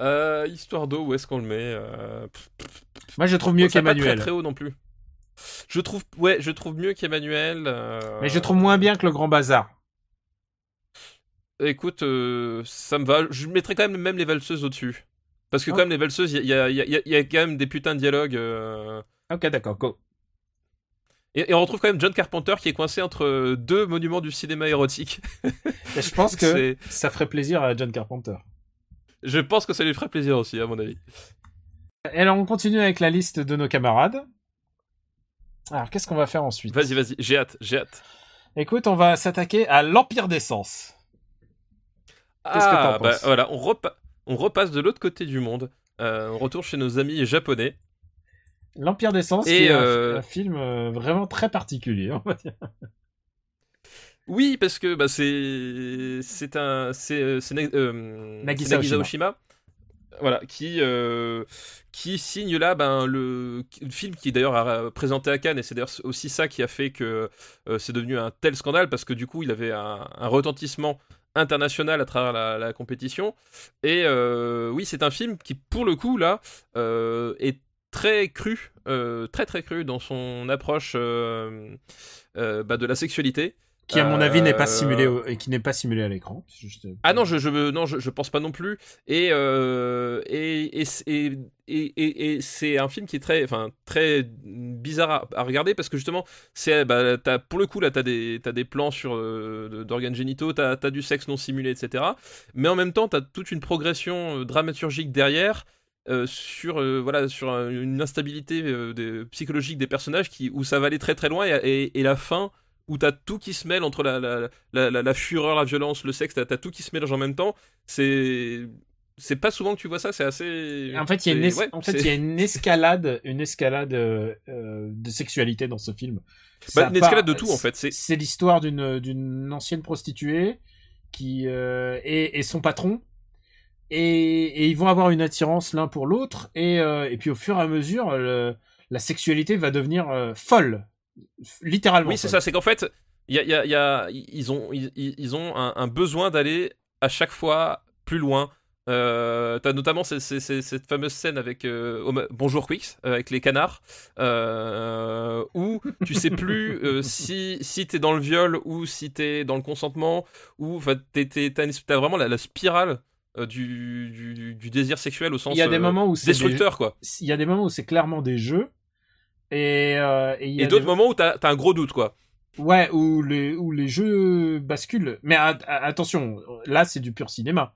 Euh, histoire d'eau, où est-ce qu'on le met Euh, Moi, je trouve mieux ça va pas qu'Emmanuel. Très, très haut non plus. Je trouve, ouais, je trouve mieux qu'Emmanuel. euh, Mais je trouve moins bien que le Grand Bazar. Écoute, ça me va. Je mettrais quand même même les valseuses au-dessus. Parce que Oh. quand même les valseuses, il y y, y y a quand même des putains de dialogues. Ok, d'accord, go. Et, et on retrouve quand même John Carpenter qui est coincé entre deux monuments du cinéma érotique. Et je pense que ça ferait plaisir à John Carpenter. Je pense que ça lui ferait plaisir aussi, à mon avis. Et alors, on continue avec la liste de nos camarades. Alors, qu'est-ce qu'on va faire ensuite? Vas-y, vas-y, j'ai hâte, j'ai hâte. Écoute, on va s'attaquer à l'Empire d'essence. Qu'est-ce que Ah, t'en bah penses? voilà, on, repa- on repasse de l'autre côté du monde. Euh, on retourne chez nos amis japonais. L'Empire d'essence, Et, qui est un- euh, un, film euh, vraiment très particulier, on va dire. Oui, parce que bah, c'est c'est un c'est euh, Nagisa Oshima. Oshima. Voilà, qui euh, qui signe là ben le, le film qui d'ailleurs a présenté à Cannes et c'est d'ailleurs aussi ça qui a fait que euh, c'est devenu un tel scandale parce que du coup il avait un, un retentissement international à travers la, la compétition et euh, oui c'est un film qui pour le coup là euh, est très cru euh, très très cru dans son approche euh, euh, bah, de la sexualité Qui, à mon avis, n'est pas simulé au- et qui n'est pas simulé à l'écran. Juste- Ah non, je, je, non, je, je pense pas non plus. Et, et, et, et, et, c'est un film qui est très, enfin, très bizarre à, à regarder parce que justement, c'est, bah, pour le coup, là, t'as des, t'as des plans sur d'organes génitaux, t'as as du sexe non simulé, etc. Mais en même temps, t'as toute une progression dramaturgique derrière. Euh, sur euh, voilà sur un- une instabilité euh, psychologique des personnages qui où ça va aller très très loin et, et, et la fin où t'as tout qui se mêle entre la, la, la, la, la fureur, la violence, le sexe, t'as t'as tout qui se mélange en même temps. C'est c'est pas souvent que tu vois ça, c'est assez. En fait, il y a une, es- c'est- ouais, en fait, c'est- il y a une escalade, une escalade de sexualité dans ce film. bah, une escalade part- de tout en fait. C'est l'histoire d'une d'une ancienne prostituée qui et, et son patron. Et, et ils vont avoir une attirance l'un pour l'autre. Et, euh, et puis au fur et à mesure, le- la sexualité va devenir euh, folle. Littéralement. oui, c'est ça. C'est qu'en fait, il y a, il y a- il y a- ils ont ils, ils ont un, un besoin d'aller à chaque fois plus loin. Euh, T'as notamment ces- ces- ces- cette fameuse scène avec euh, Bonjour Quicks, euh, avec les canards, où tu sais plus si, si t'es dans le viol ou si t'es dans le consentement, ou t'as vraiment la, la spirale du, du, du désir sexuel au sens Il y a des euh, moments où c'est des- destructeur, quoi. il y a des moments où c'est clairement des jeux. Et, euh, et il y a Et d'autres des- moments où t'as as un gros doute, quoi. Ouais, où les, où les jeux basculent. Mais a- a- attention, là c'est du pur cinéma.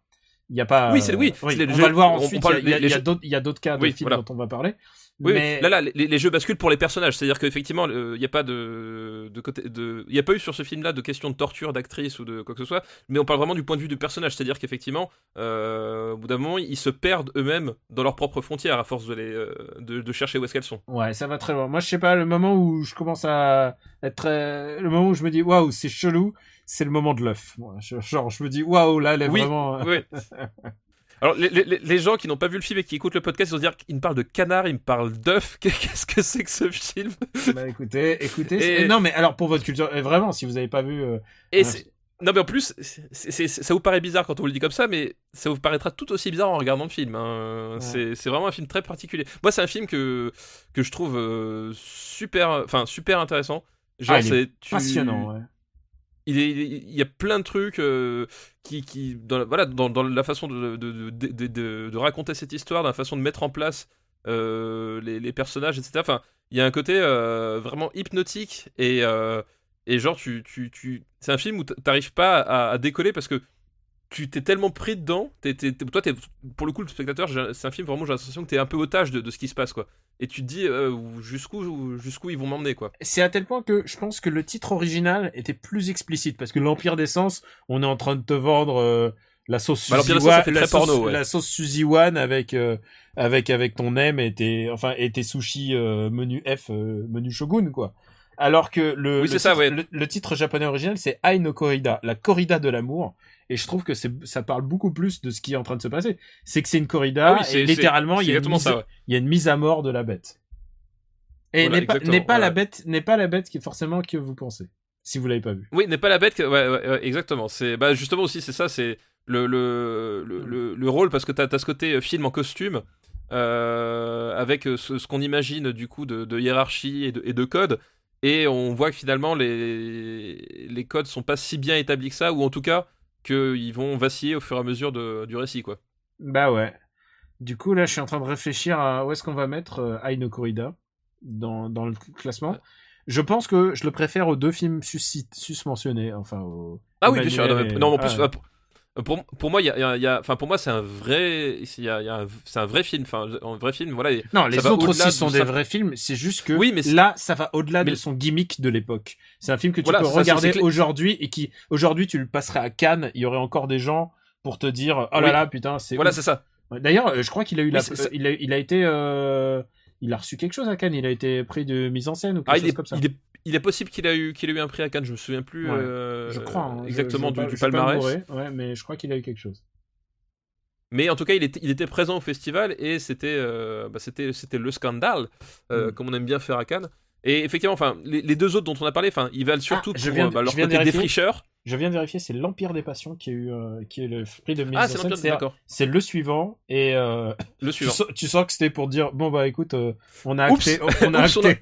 Il y a pas. Oui, c'est- oui, euh, on jeux- va le voir ensuite. il y a, a d'autres- il y a d'autres cas de Oui, films voilà. dont on va parler. Oui, mais là, là, les, les jeux basculent pour les personnages. C'est-à-dire qu'effectivement, il n'y a pas de, de côté, de, il y a pas eu sur ce film-là de question de torture d'actrice ou de quoi que ce soit, mais on parle vraiment du point de vue du personnage. C'est-à-dire qu'effectivement, euh, au bout d'un moment, ils se perdent eux-mêmes dans leurs propres frontières à force de les, euh, de, de chercher où est-ce qu'elles sont. ouais, ça va très loin. Moi, je sais pas. Le moment où je commence à être, très- le moment où je me dis waouh, c'est chelou, c'est le moment de l'œuf. Genre, je me dis waouh, là, elle est Oui, vraiment. Oui. Alors, les, les- les gens qui n'ont pas vu le film et qui écoutent le podcast, ils vont se dire qu'il me parle de canard, il me parle d'œuf. Qu'est-ce que c'est que ce film? Bah écoutez, écoutez. Et- Non, mais alors pour votre culture, euh, vraiment, si vous avez pas vu. euh, Et c'est- Non mais en plus, ça vous paraît bizarre quand on vous le dit comme ça, mais ça vous paraîtra tout aussi bizarre en regardant le film. hein. Ouais. C'est vraiment un film très particulier. Moi, c'est un film que, que je trouve euh, super, enfin super intéressant. Genre, Ah, il est c'est tu- Passionnant, ouais. Il, y a plein de trucs euh, qui, qui dans, la- voilà, dans, dans la façon de, de, de, de- raconter cette histoire, dans la façon de mettre en place euh, les, les personnages, etc. Enfin, il y a un côté euh, vraiment hypnotique et, et genre, tu, tu, tu... c'est un film où t'arrives pas à décoller parce que tu t'es tellement pris dedans. toi, pour le coup, le spectateur, c'est un film vraiment, j'ai l'impression que t'es un peu otage de, de ce qui se passe, quoi. Et tu te dis euh, jusqu'où, jusqu'où ils vont m'emmener, quoi. C'est à tel point que je pense que le titre original était plus explicite parce que l'Empire d'essence, on est en train de te vendre euh, la sauce Suzy la sauce, ouais. la sauce One avec euh, avec avec ton M et tes enfin et tes sushis euh, menu F menu shogun quoi. Alors que le Oui, le ça, titre- ouais. le, le titre japonais original c'est Ai no Corrida, la corrida de l'amour et je trouve que ça parle beaucoup plus de ce qui est en train de se passer. C'est que c'est une corrida Ah oui, et littéralement il y a une mise, ça, ouais. il y a une mise à mort de la bête. Et Voilà, n'est pas, la bête, n'est pas la bête qui est forcément que vous pensez. Si vous l'avez pas vu. Oui, n'est pas la bête. Que... Ouais, ouais, ouais, exactement. C'est bah justement aussi, c'est ça, c'est le le, le, le, le rôle parce que t'as as ce côté euh, film en costume euh, avec euh, ce, ce qu'on imagine du coup de, de hiérarchie et de, et de code. Et on voit que finalement les les codes sont pas si bien établis que ça, ou en tout cas qu'ils vont vaciller au fur et à mesure de, du récit, quoi. Bah ouais. Du coup, là, je suis en train de réfléchir à où est-ce qu'on va mettre euh, Ai no Corrida dans, dans le classement. Je pense que je le préfère aux deux films sus, sus-mentionnés. Enfin, Ah oui, bien sûr. Non, Emmanuel mais- non, en plus, Ah, ah, pour, moi, il y a, il y a- il y a- enfin pour moi, c'est un vrai, y a, c'est un film. Enfin, un vrai film. Voilà. et- Non, les autres aussi sont des vrais films. C'est juste que Oui, mais là, ça va au-delà Mais- de son gimmick de l'époque. C'est un film que tu Voilà, peux ça, regarder aujourd'hui et qui, aujourd'hui, tu le passerais à Cannes. Il y aurait encore des gens pour te dire, oh là Oui. là, putain, c'est Voilà, c'est ça. D'ailleurs, euh, je crois qu'il a eu Oui, la, euh, il a, il a été, euh, il a reçu quelque chose à Cannes. Il a été pris de mise en scène ou quelque Ah, il chose est, comme ça. il est, il est possible qu'il a eu, qu'il ait eu un prix à Cannes. Je me souviens plus. Ouais, euh, je crois. hein. Exactement je, du, pas- palmarès. Ouais, mais je crois qu'il a eu quelque chose. Mais en tout cas, il était, il était présent au festival et c'était, euh, bah, c'était, c'était le scandale, euh, Mm. comme on aime bien faire à Cannes. Et effectivement, enfin, les, les deux autres dont on a parlé, enfin, ils valent surtout Ah, je pour viens bah, leur je viens côté défricheur. Je viens de vérifier, c'est l'Empire des Passions qui a eu, qui est le prix de mise Ah, en c'est le suivant et Le tu, suivant. sens, tu sens que c'était pour dire bon bah écoute, on a acté, on a Oups, on a- acté.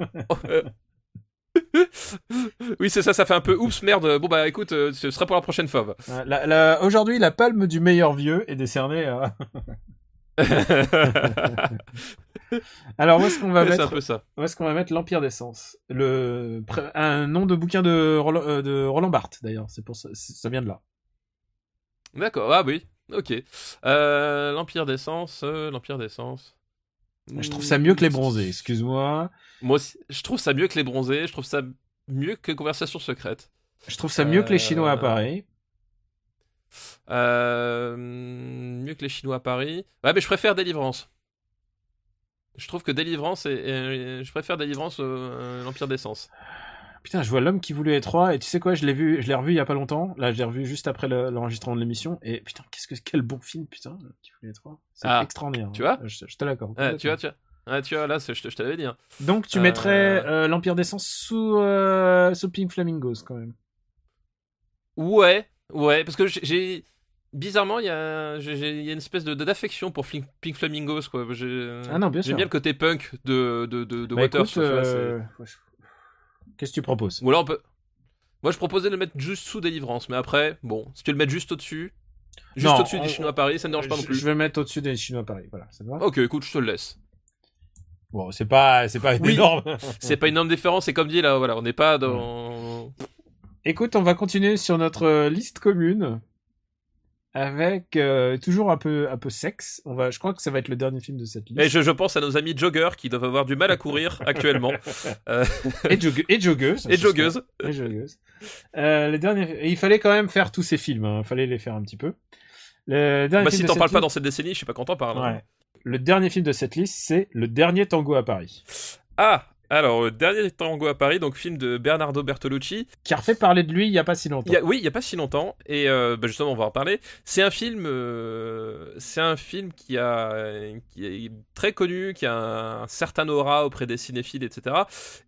Euh, oui, c'est ça, ça fait un peu oups, merde. Bon, bah écoute, euh, ce sera pour la prochaine fois. Euh, Aujourd'hui, la palme du meilleur vieux est décernée à... Alors, où est-ce qu'on va. Où est-ce qu'on va mettre l'Empire des Sens? Le un nom de bouquin de Roland, euh, de Roland Barthes d'ailleurs. C'est pour ça, ça vient de là. D'accord, ah oui, ok. Euh, L'Empire d'essence, euh, l'Empire d'essence. Je trouve ça mieux que les bronzés. Excuse-moi. Moi aussi, je trouve ça mieux que les bronzés, je trouve ça mieux que Conversation secrète. Je trouve ça mieux que les Euh, Chinois à Paris. Euh, mieux que les Chinois à Paris. Ouais, mais je préfère Délivrance. Je trouve que Délivrance est, je préfère Délivrance euh, l'Empire d'essence. Putain, je vois l'homme qui voulait être roi et tu sais quoi, je l'ai vu, je l'ai revu il y a pas longtemps. Là, je l'ai revu juste après le- l'enregistrement de l'émission et putain, qu'est-ce que quel bon film, putain, qui voulait être roi. C'est Ah, extraordinaire. tu vois Je, je te l'accorde. Ah, tu vois, tu vois. Ah, tu vois, là, je te, je te l'avais dit. hein. Donc tu Euh, mettrais euh, l'Empire des Sens sous euh, sous Pink Flamingos quand même. Ouais, ouais, parce que j'ai-. Bizarrement, il y a, y une espèce de d'affection pour Pink Flamingos, quoi. Ah non, bien sûr. J'aime bien le côté punk de, de, de, de Bah, Waters. euh, Qu'est-ce que tu proposes? Ou alors on peut. Moi, je proposais de le mettre juste sous Délivrance, mais après, bon, si tu le mettre juste au-dessus, juste au-dessus on- des Chinois à Paris, ça ne dérange pas non plus. je vais mettre au-dessus des Chinois à Paris. Voilà, ça te va? Ok, écoute, je te le laisse. Bon, c'est pas c'est pas Oui. énorme. C'est pas une énorme différence, c'est comme dit là, voilà, on n'est pas dans. Écoute, on va continuer sur notre euh, liste commune avec euh, toujours un peu un peu sexe. On va, je crois que ça va être le dernier film de cette liste. Et je, je pense à nos amis joggers qui doivent avoir du mal à courir actuellement. Euh, Et, jogge- et joggeuse. et joggeuses. Et joggeuse. Euh, les derniers... et il fallait quand même faire tous ces films. hein. Il fallait les faire un petit peu. Le dernier Bah, film si t'en parles pas dans cette décennie, je sais pas parles. hein. Ouais. Le dernier film de cette liste, c'est Le Dernier Tango à Paris, Ah, alors, euh, dernier tango à Paris, donc film de Bernardo Bertolucci. qui a refait parler de lui il y a pas si longtemps. Il y a- oui, il y a pas si longtemps, et euh, bah, justement, on va en parler. C'est un film, euh, c'est un film qui a, qui est très connu, qui a un, certain aura auprès des cinéphiles, etc.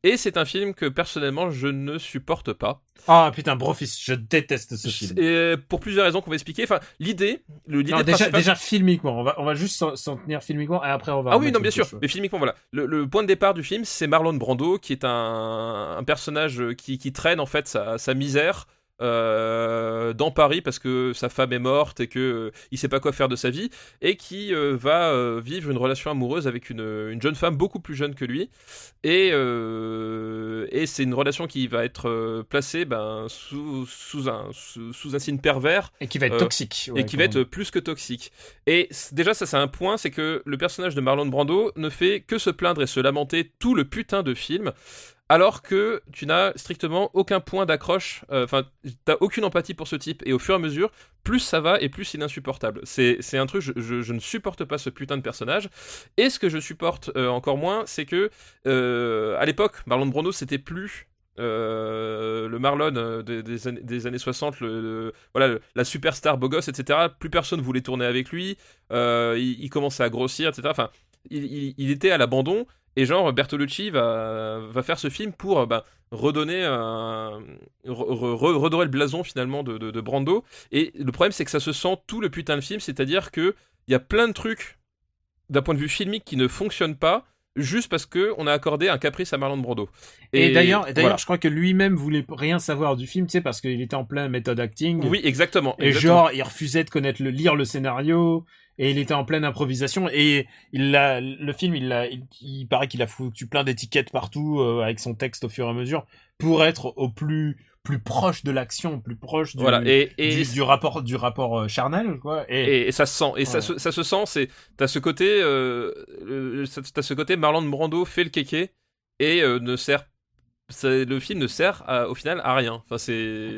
Et c'est un film que personnellement je ne supporte pas. Ah putain, Brofist, je déteste ce film. Et pour plusieurs raisons qu'on va expliquer. Enfin, l'idée, le- l'idée Non, déjà, principale- déjà filmiquement, on va, on va juste s'en- tenir filmiquement et après on va. Ah oui, non, bien sûr. chose. Mais filmiquement, voilà. Le, le point de départ du film, c'est Brando, qui est un, personnage qui, traîne en fait sa misère. Euh, dans Paris parce que sa femme est morte et que euh, il sait pas quoi faire de sa vie et qui euh, va euh, vivre une relation amoureuse avec une, une jeune femme beaucoup plus jeune que lui et, et c'est une relation qui va être placée ben, sous, sous, un, sous, sous un signe pervers Et qui va être toxique. ouais, et qui va être plus que toxique. Et déjà, ça, c'est un point, c'est que le personnage de Marlon Brando ne fait que se plaindre et se lamenter tout le putain de film, alors que tu n'as strictement aucun point d'accroche, euh, enfin, t'as aucune empathie pour ce type, et au fur et à mesure, plus ça va et plus il est insupportable. C'est un truc, je, ne supporte pas ce putain de personnage. Et ce que je supporte euh, encore moins, c'est que, euh, à l'époque, Marlon Brando, c'était plus. le Marlon des, années, des années 60, le, voilà, la superstar beau etc. Plus personne voulait tourner avec lui. il, commençait à grossir, etc. Enfin, il était à l'abandon. Et genre, Bertolucci va, va faire ce film pour euh, bah, redonner un. re- re- redorer le blason finalement de, de- de Brando. Et le problème, c'est que ça se sent tout le putain de film. C'est-à-dire que il y a plein de trucs d'un point de vue filmique qui ne fonctionnent pas. Juste parce que on a accordé un caprice à Marlon Brando. Et, d'ailleurs, et d'ailleurs, voilà. je crois que lui-même voulait rien savoir du film, tu sais, parce qu'il était en plein méthode acting. Oui, exactement. Et exactement. genre, il refusait de connaître le lire le scénario et il était en pleine improvisation et il l'a le film il l'a il, il paraît qu'il a foutu plein d'étiquettes partout euh, avec son texte au fur et à mesure pour être au plus plus proche de l'action, plus proche du Voilà. Et, et, du, du rapport du rapport euh, charnel quoi et, ça se sent et ça, se, ça se sent c'est t'as ce côté euh, t'as ce côté Marlon Brando fait le kéké et euh, ne sert le film ne sert à- au final à rien. Enfin c'est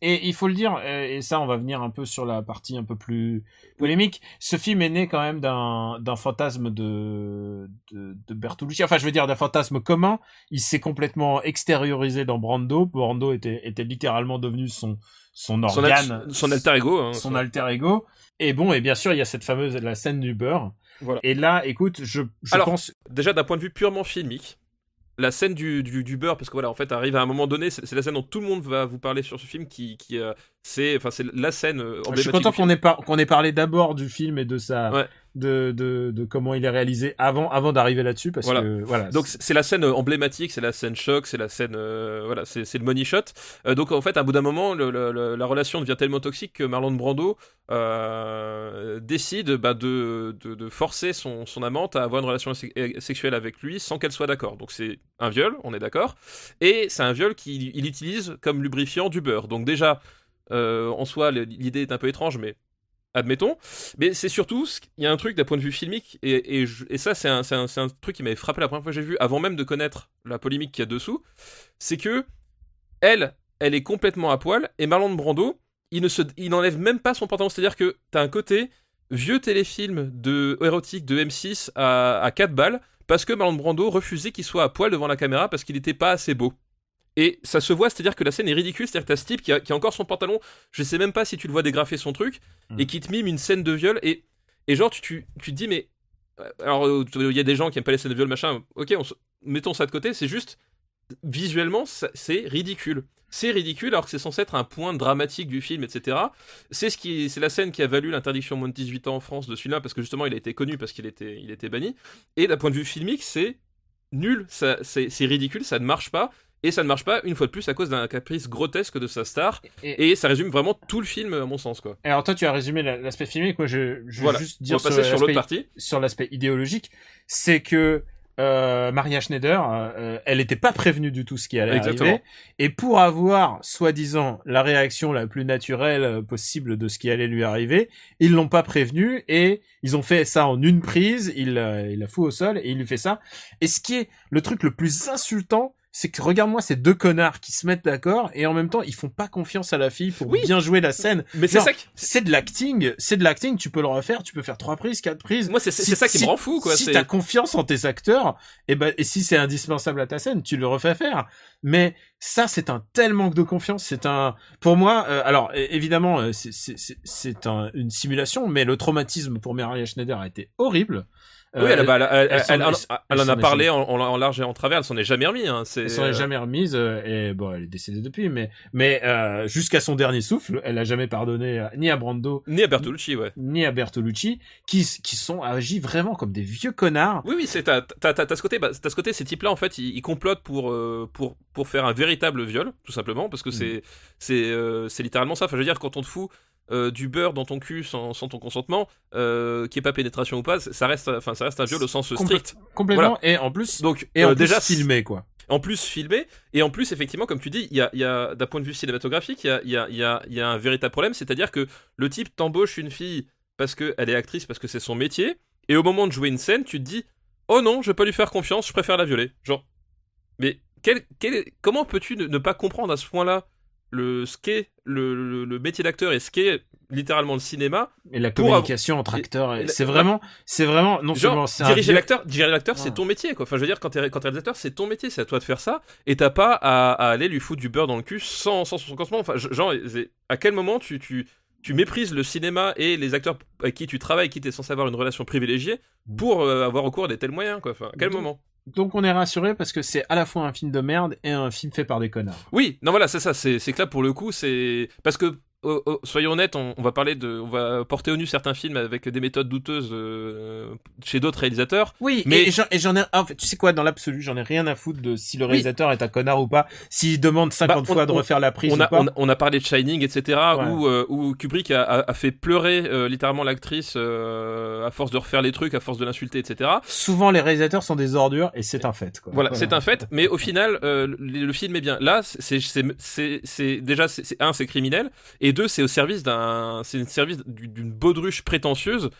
Et il faut le dire, et ça on va venir un peu sur la partie un peu plus polémique, ce film est né quand même d'un fantasme de, de, de Bertolucci, enfin je veux dire d'un fantasme commun, il s'est complètement extériorisé dans Brando, Brando était, était littéralement devenu son, son organe, son alter ego hein, son alter ego, et bon, et bien sûr il y a cette fameuse, la scène du beurre, Voilà. et là écoute, je, je Alors, pense... déjà d'un point de vue purement filmique la scène du, du, du beurre parce que voilà en fait arrive à un moment donné c'est la scène dont tout le monde va vous parler sur ce film qui, qui euh, c'est enfin c'est la scène euh, Je suis content qu'on ait, par- ait parlé d'abord du film et de sa, Ouais. De, de, de comment il est réalisé avant, avant d'arriver là-dessus, parce Voilà. que voilà. Donc c'est la scène euh, emblématique, c'est la scène choc, c'est la scène euh, voilà, c'est le money shot. Euh, donc en fait, à bout d'un moment, le- le- le- la relation devient tellement toxique que Marlon Brando euh, décide bah, de, de, de forcer son, son amante à avoir une relation se- sexuelle avec lui sans qu'elle soit d'accord. Donc c'est un viol, on est d'accord, et c'est un viol qu'il il utilise comme lubrifiant du beurre. Donc déjà, en soi, l'idée est un peu étrange, mais admettons. Mais c'est surtout, il y a un truc d'un point de vue filmique, et, et, ça, c'est un, un- un truc qui m'avait frappé la première fois que j'ai vu, avant même de connaître la polémique qu'il y a dessous, c'est que elle, elle est complètement à poil, et Marlon Brando, il ne se, il n'enlève même pas son pantalon. C'est-à-dire que t'as un côté vieux téléfilm de érotique de M6 à, à 4 balles, parce que Marlon Brando refusait qu'il soit à poil devant la caméra parce qu'il n'était pas assez beau. Et ça se voit, c'est-à-dire que la scène est ridicule, c'est-à-dire que t'as ce type qui a, qui a encore son pantalon, je sais même pas si tu le vois dégrafer son truc, Mm. et qui te mime une scène de viol, et, et genre tu, tu, tu te dis, mais. euh, Alors, euh, il y a des gens qui aiment pas les scènes de viol, machin, ok, on mettons ça de côté, c'est juste. Visuellement, c'est ridicule. C'est ridicule alors que c'est censé être un point dramatique du film, etc. C'est ce qui, c'est la scène qui a valu l'interdiction moins de 18 ans en France de celui-là parce que justement il a été connu parce qu'il était, il était banni. Et d'un point de vue filmique, c'est nul, ça, c'est ridicule, ça ne marche pas. Et ça ne marche pas une fois de plus à cause d'un caprice grotesque de sa star. Et- Et ça résume vraiment tout le film à mon sens quoi. Alors toi, tu as résumé la- l'aspect filmique. Moi, je, je veux juste On dire va passer sur l'autre partie. sur l'aspect idéologique, c'est que euh, Maria Schneider, euh, elle n'était pas prévenue du tout ce qui allait Exactement. arriver, et pour avoir soi-disant la réaction la plus naturelle euh, possible de ce qui allait lui arriver, ils l'ont pas prévenue et ils ont fait ça en une prise. Il, euh, il la fout au sol et il lui fait ça. Et ce qui est le truc le plus insultant. C'est que regarde-moi ces deux connards qui se mettent d'accord et en même temps ils font pas confiance à la fille pour Oui. bien jouer la scène. Mais c'est ça C'est de l'acting, c'est de l'acting, tu peux le refaire, tu peux faire trois prises, quatre prises. moi c'est, Si- ça qui si- me rend fou quoi. Si t'as confiance en tes acteurs, et ben et si c'est indispensable à ta scène, tu le refais faire. Mais ça, c'est un tel manque de confiance. C'est un, pour moi, euh, alors évidemment, euh, c'est c'est c'est- c'est un- une simulation, mais le traumatisme pour Maria Schneider a été horrible. Oui, elle, a- bah, elle, elle- elle- en a parlé en, en- large et en travers, elle s'en est jamais remis. Hein. Elle s'en est euh, jamais remise euh, et bon, elle est décédée depuis, mais mais euh, jusqu'à son dernier souffle, elle a jamais pardonné euh, ni à Brando Ni à Bertolucci, ouais. ni à Bertolucci, qui qui sont agi vraiment comme des vieux connards. Oui, oui, c'est t'as, t'as, t'as, t'as ce côté, bah, t'as ce côté, ces types-là, en fait, ils, ils complotent pour, euh, pour, pour faire un véritable viol, tout simplement, parce que Mm. c'est, c'est, euh, c'est littéralement ça. Enfin, je veux dire, quand on te fout euh, du beurre dans ton cul sans, sans ton consentement, euh, qui est pas pénétration ou pas, ça reste, enfin, ça reste un viol au sens strict. Complètement. Et en plus, Donc, et euh, en plus déjà filmé quoi. en plus filmé et en plus effectivement comme tu dis il y a, il y a d'un point de vue cinématographique il y a, y, a, il y, a, il y a un véritable problème c'est à dire que le type t'embauche une fille parce qu'elle est actrice parce que c'est son métier et au moment de jouer une scène tu te dis oh non je vais pas lui faire confiance je préfère la violer genre mais quel, quel, comment peux-tu ne, ne pas comprendre à ce point là le ce qu'est le, le, le métier d'acteur et ce qu'est littéralement le cinéma Et la communication entre acteurs, et c'est vraiment, c'est vraiment non seulement Genre, c'est un diriger l'acteur, diriger l'acteur, c'est ton métier, quoi. Enfin, je veux dire, quand t'es, quand réalisateur, c'est ton métier, c'est à toi de faire ça, et t'as pas à, à aller lui foutre du beurre dans le cul sans, sans son consentement. Enfin, genre, à quel moment tu, tu, tu méprises le cinéma et les acteurs avec qui tu travailles, qui t'es censé avoir une relation privilégiée, pour euh, avoir recours à des tels moyens, quoi. Enfin, à quel moment? Donc on est rassuré parce que c'est à la fois un film de merde et un film fait par des connards. Oui, non, voilà, c'est ça, c'est, que là, pour le coup, c'est. Parce que. Oh, oh, soyons honnêtes, on, on va parler de, on va porter au nu certains films avec des méthodes douteuses euh, chez d'autres réalisateurs. Oui, Mais- et j'en, ai, en fait, tu sais quoi, dans l'absolu, j'en ai rien à foutre de si le réalisateur est un connard ou pas, s'il demande 50 Bah, on- fois de on- refaire la prise on ou a, pas. on, a, parlé de Shining, etc., Ouais. où, euh, où Kubrick a, a- a fait pleurer euh, littéralement l'actrice à force de refaire les trucs, à force de l'insulter, etc. Souvent les réalisateurs sont des ordures et c'est un fait. Quoi. Voilà, c'est un fait, mais au final, le, le film est bien. Là, c'est c'est- c'est- c'est- déjà, c'est c'est- un, c'est criminel, et deux, c'est au service d'un, c'est une service du- d'une baudruche prétentieuse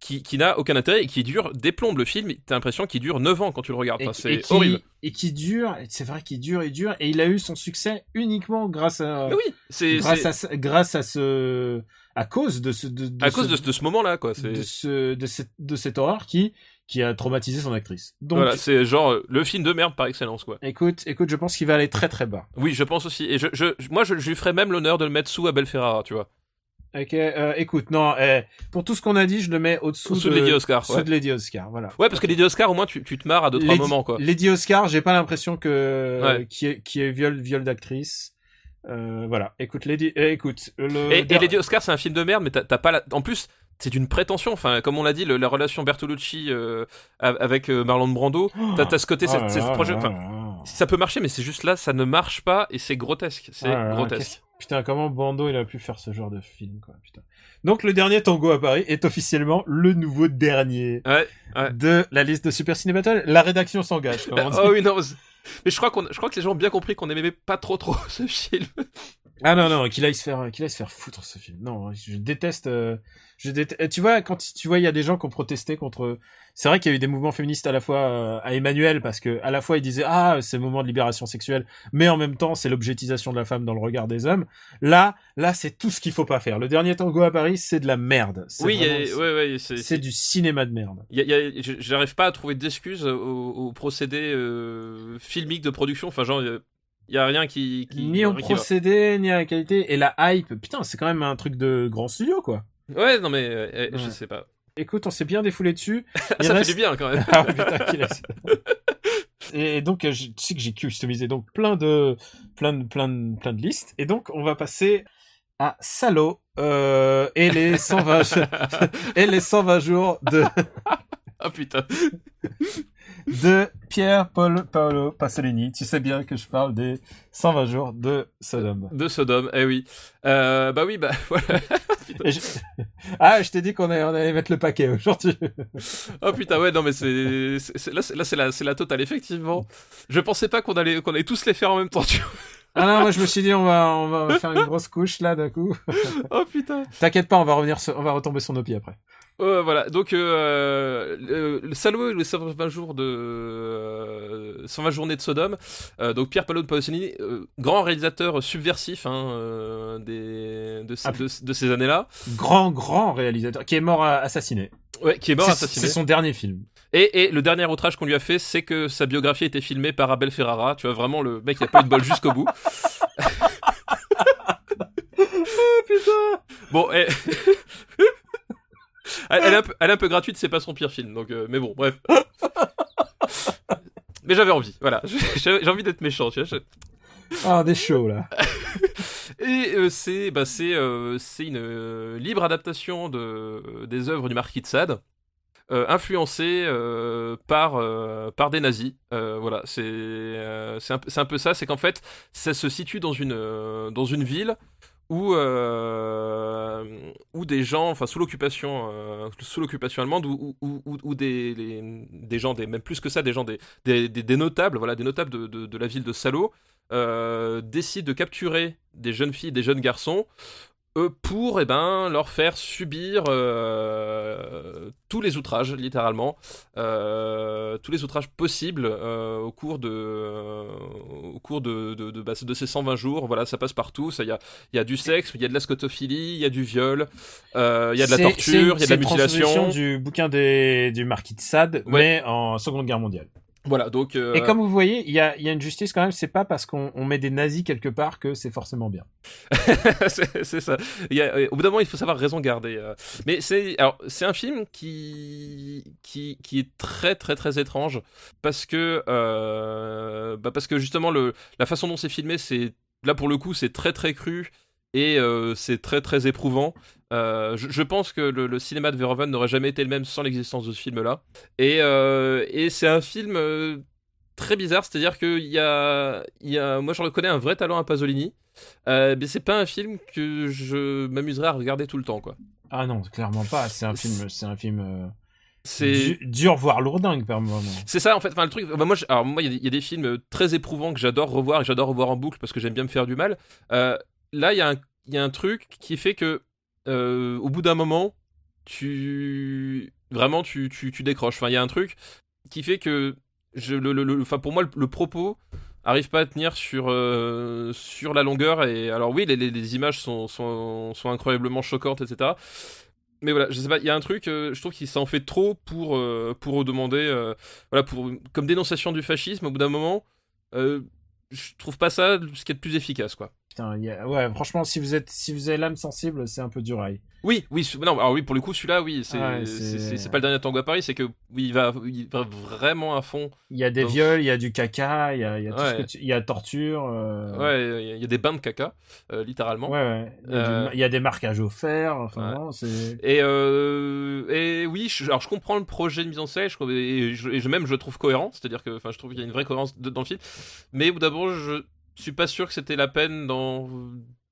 qui, qui n'a aucun intérêt et qui dure, déplombe le film. T'as l'impression qu'il dure 9 ans quand tu le regardes. Et, Enfin, et c'est qui, horrible. et qui dure, c'est vrai qu'il dure et dure, et il a eu son succès uniquement grâce à, Mais oui, c'est grâce à, ce- grâce à ce, à cause de ce, de, de à ce- cause de, ce- de ce moment-là, quoi. de ce, de cette, de cette horreur qui, qui a traumatisé son actrice. Donc, Voilà, c'est genre euh, le film de merde par excellence, quoi. écoute, écoute, je pense qu'il va aller très très bas. Oui, je pense aussi. Et je, je, moi, je, je lui ferais même l'honneur de le mettre sous Abel Ferrara, tu vois. Ok, euh, écoute, non, eh, pour tout ce qu'on a dit, je le mets au-dessous Sous de, Lady Oscar, sous ouais. de Lady Oscar, voilà. Ouais, parce que Lady Oscar, au moins, tu, tu te marres à deux, trois moments, quoi. Lady Oscar, j'ai pas l'impression que Ouais. qui est qui est viol viol d'actrice. Euh, voilà. Écoute Lady, eh, écoute le. Et, et Lady Oscar, c'est un film de merde, mais t'as pas la... En plus, c'est d'une prétention. Enfin, comme on l'a dit, le- la relation Bertolucci euh, avec euh, Marlon Brando, t'as t'as ce côté, Oh c'est- là c'est ce là projet. enfin, là. ça peut marcher, mais c'est juste là, ça ne marche pas et c'est grotesque. C'est Ah là, grotesque. Putain, comment Bando il a pu faire ce genre de film, quoi, putain. Donc, le dernier Tango à Paris est officiellement le nouveau dernier Ouais, ouais. de la liste de Super Ciné Battle. La rédaction s'engage, comme on dit. Oh oui, non. Mais je crois, qu'on, je crois que les gens ont bien compris qu'on aimait pas trop trop ce film. Ah non, non, qu'il aille se faire, qu'il aille se faire foutre, ce film. Non, je déteste, euh, je déteste, tu vois, quand tu vois, il y a des gens qui ont protesté contre, c'est vrai qu'il y a eu des mouvements féministes à la fois euh, à Emmanuel, parce que à la fois ils disaient, ah, c'est le moment de libération sexuelle, mais en même temps, c'est l'objectisation de la femme dans le regard des hommes. Là, là, c'est tout ce qu'il faut pas faire. Le dernier tango à Paris, c'est de la merde. Oui, a- vraiment- ouais, ouais, c'est, du cinéma de merde. A- a- j'arrive pas à trouver d'excuses au, au procédé euh, filmique de production. Enfin, genre, il y a- a rien qui. qui Ni au va. procédé, ni à la qualité, et la hype. Putain, c'est quand même un truc de grand studio, quoi. Ouais, non, mais euh, euh, je sais pas. Écoute, on s'est bien défoulé dessus. Il ça reste- fait du bien quand même. Ah putain, qu'il est- Et donc, euh, je tu sais que j'ai customisé donc plein de, plein de, plein de, plein de listes. Et donc, on va passer à Salo euh, et les 120 et les 120 jours de Ah putain. De Pierre Paul Paolo Pasolini. Tu sais bien que je parle des 120 jours de Sodome. De Sodome, eh oui. Euh, bah oui, bah voilà. Je- Ah, je t'ai dit qu'on allait, mettre le paquet aujourd'hui. Oh putain, ouais, non, mais c'est. Là, c'est la, la totale, effectivement. Je pensais pas qu'on allait, qu'on allait tous les faire en même temps, tu vois. Ah non, moi je me suis dit on va, on va faire une grosse couche là d'un coup. Oh putain. T'inquiète pas, on va revenir, sur- on va retomber sur nos pieds après. Ouais, voilà, donc euh, le, le et les 120 jours de euh, 120 journées de Sodome. Euh, donc Pierre Paolo de Pasolini, euh, grand réalisateur subversif hein, euh, des, de, ces- Ah. de, de ces années-là, Grand, grand réalisateur qui est mort euh, assassiné. ouais, qui est mort assassiné. C'est son dernier film. Et, et le dernier outrage qu'on lui a fait, c'est que sa biographie a été filmée par Abel Ferrara. Tu vois vraiment le mec, il a pas eu de bol jusqu'au bout. Oh putain Bon, et... elle, elle est un peu, elle est un peu gratuite, c'est pas son pire film. Donc, euh, mais bon, bref. Mais j'avais envie, voilà. J'ai envie d'être méchant, tu vois. je- Ah, des shows là. Et euh, c'est bah, c'est euh, une euh, libre adaptation de, des œuvres du marquis de Sade, euh, influencée euh, par, euh, par des nazis. Voilà, c'est un, un peu ça, c'est qu'en fait, ça se situe dans une, dans une ville euh, où des gens, enfin sous l'occupation euh, sous l'occupation allemande, où des, gens, des, même plus que ça, des gens, des, des, notables, voilà, des notables de, la ville de Salo, euh, décide de capturer des jeunes filles des jeunes garçons euh, pour eh ben, leur faire subir euh, tous les outrages, littéralement, euh, tous les outrages possibles euh, au cours de, au cours de, de, de, bah, de ces 120 jours. Voilà, ça passe partout. Ça, Il y a, il y a du sexe, il y a de la scotophilie, il y a du viol, il y a de la C'est- torture, c'est- il y a de c'est la mutilation. du bouquin des, du marquis de Sade, Ouais. mais en Seconde Guerre mondiale. Voilà, donc. euh, Et comme vous voyez, il y a, il y a une justice quand même. C'est pas parce qu'on on met des nazis quelque part que c'est forcément bien. c'est ça. Il y a- euh, au bout d'un moment, il faut savoir raison garder. euh. Mais c'est alors c'est un film qui qui qui est très très très étrange parce que euh, bah parce que justement le la façon dont c'est filmé, c'est là pour le coup, c'est très très cru et euh, c'est très très éprouvant. Euh, je, je pense que le, le cinéma de Verhoeven n'aurait jamais été le même sans l'existence de ce film-là. Et, euh, et c'est un film très bizarre, c'est-à-dire qu'il y a, il y a, moi je reconnais un vrai talent à Pasolini, mais c'est pas un film que je m'amuserais à regarder tout le temps, quoi. Ah non, clairement pas. C'est un film, c'est un film C'est du- dur voire lourdingue par moment. C'est ça en fait. Enfin, le truc. bah, moi, je- alors moi, il y a des- il y, a des films très éprouvants que j'adore revoir et que j'adore revoir en boucle parce que j'aime bien me faire du mal. Euh, là, il y, a un- truc qui fait que euh, au bout d'un moment, tu vraiment tu, décroches. Enfin, il y a un truc qui fait que je, le, pour moi, le, propos arrive pas à tenir sur euh, la longueur. Et alors oui, les, images sont, incroyablement choquantes, etc. Mais voilà, je sais pas, il y a un truc, euh, je trouve qu'il s'en fait trop pour, pour demander, voilà, comme dénonciation du fascisme, au bout d'un moment, je trouve pas ça ce qui est le plus efficace, quoi. Putain, il y a- ouais, franchement, si vous êtes, si vous avez l'âme sensible, c'est un peu du rail. Oui, oui, non, alors oui, pour le coup, celui-là, oui, c'est Ouais, pas le dernier tango à Paris, c'est que oui, il va, il va vraiment à fond. Il y a des viols, il y a du caca, il y a, il y a tout ce Ouais. que tu- il y a torture. euh, Ouais, il y a- il y a des bains de caca, euh, littéralement. Ouais, ouais. Il y, a Euh, du- il y a des marquages au fer. Enfin, c'est. Et, et oui, je, alors je comprends le projet de mise en scène, je, et, je, et je- même je le trouve cohérent, c'est-à-dire que enfin, je trouve qu'il y a une vraie cohérence de- dans le film, mais d'un moment, je suis pas sûr que c'était la peine d'en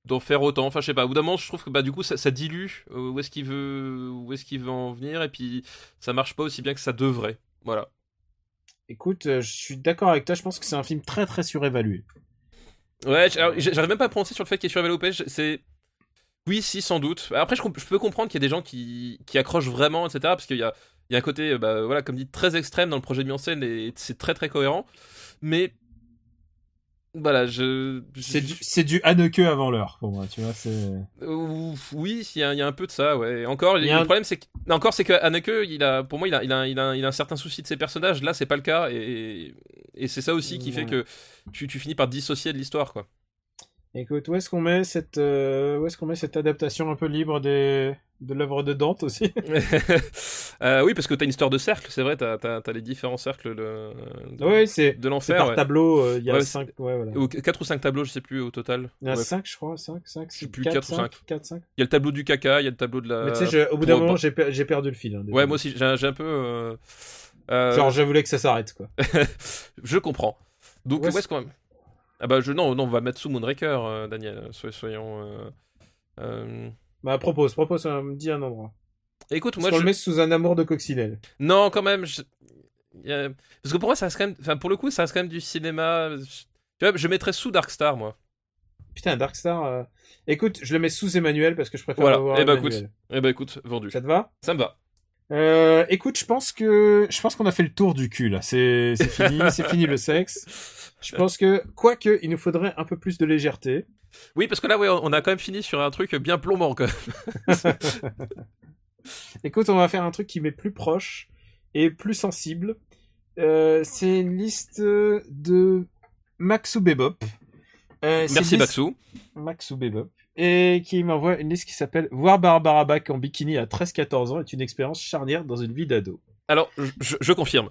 d'en faire autant. Enfin, je sais pas. Au bout d'un moment, je trouve que bah du coup, ça, ça dilue euh, où est-ce qu'il veut, où est-ce qu'il veut en venir, et puis ça marche pas aussi bien que ça devrait. Voilà. Écoute, euh, je suis d'accord avec toi. Je pense que c'est un film très très surévalué. Ouais, j'arrive même pas à prononcer sur le fait qu'il est surévalué au pêche. C'est oui, si, sans doute. Après, je, comp- je peux comprendre qu'il y a des gens qui, qui accrochent vraiment, etc. Parce qu'il y a, il y a un côté, euh, bah, voilà, comme dit, très extrême dans le projet de mise en scène et c'est très très cohérent. Mais voilà, je. C'est je- du, c'est du Haneke avant l'heure pour moi. Tu vois, c'est. Oui, il y, a, il y a un peu de ça, ouais. Et Encore, le un- problème, c'est que, encore, c'est que Haneke, il a, pour moi, il a, il a, il a, il a un certain souci de ses personnages. Là, c'est pas le cas, et, et c'est ça aussi qui fait que tu, tu finis par te dissocier de l'histoire, quoi. Écoute, où est-ce qu'on met cette, euh, où est-ce qu'on met cette adaptation un peu libre des, de l'œuvre de Dante aussi? Euh, oui, parce que t'as une histoire de cercle, c'est vrai, t'as as, les différents cercles de, de, c'est. de C'est l'enfer. par ouais. tableau. euh, Il y a Ouais, 5 ouais, voilà. Ou 4 ou 5 tableaux, je sais plus au total. Il y en a Ouais. 5 je crois, 5, 5, sais plus, quatre ou cinq. 4, 5. Il y a le tableau du caca, il y a le tableau de la. Mais tu sais, au bout d'un moment, j'ai per- j'ai perdu le fil. hein. Ouais, moi aussi, j'ai un peu. Genre, je voulais que ça s'arrête, quoi. je comprends. Donc, Ouais, où est-ce qu'on Ah bah, je... non, non, on va mettre sous Moonraker, euh, Daniel. Soy- Soyons. euh, euh, Bah, propose, propose, me dis un endroit. Écoute, Moi, je... le met sous un amour de coccinelle. Non, quand même. je- a- Parce que pour moi, ça reste quand même. Enfin, pour le coup, ça reste quand même du cinéma. Tu vois, je mettrais sous Darkstar, moi. Putain, Darkstar. euh, Écoute, je le mets sous Emmanuel parce que je préfère Voilà. le voir Eh bah, Emmanuel. écoute. Eh bah, écoute, vendu. Ça te va? Ça me va. Euh, Écoute, je pense que je pense qu'on a fait le tour du cul là. C'est fini, c'est fini le sexe. Je pense que quoique il nous faudrait un peu plus de légèreté. Oui, parce que là, ouais, on a quand même fini sur un truc bien plombant, quand même. Écoute, on va faire un truc qui m'est plus proche et plus sensible. Euh, c'est une liste de Maxou Bebop. Euh, Merci, liste- Baxou. Maxou Bebop. Et qui m'envoie une liste qui s'appelle Voir Barbara Bach en bikini à 13-14 ans est une expérience charnière dans une vie d'ado. Alors, je, confirme.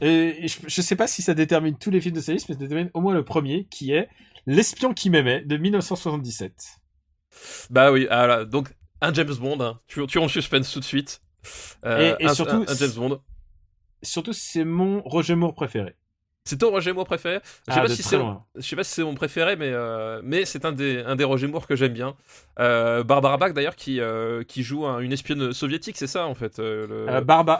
Et je, je sais pas si ça détermine tous les films de sa liste, mais ça détermine au moins le premier, qui est L'espion qui m'aimait de 1977. Bah oui, ah là, donc un James Bond, hein. tu, tu en suspense tout de suite. Euh, Et- et un, surtout, un- un James Bond. Surtout, c'est mon Roger Moore préféré. C'est ton Roger Moore préféré Je sais Ah, pas de si très c'est loin. je sais pas si c'est mon préféré, mais euh, mais c'est un des un des Roger Moore que j'aime bien. Euh, Barbara Bach d'ailleurs qui euh, qui joue un- une espionne soviétique, c'est ça en fait. le-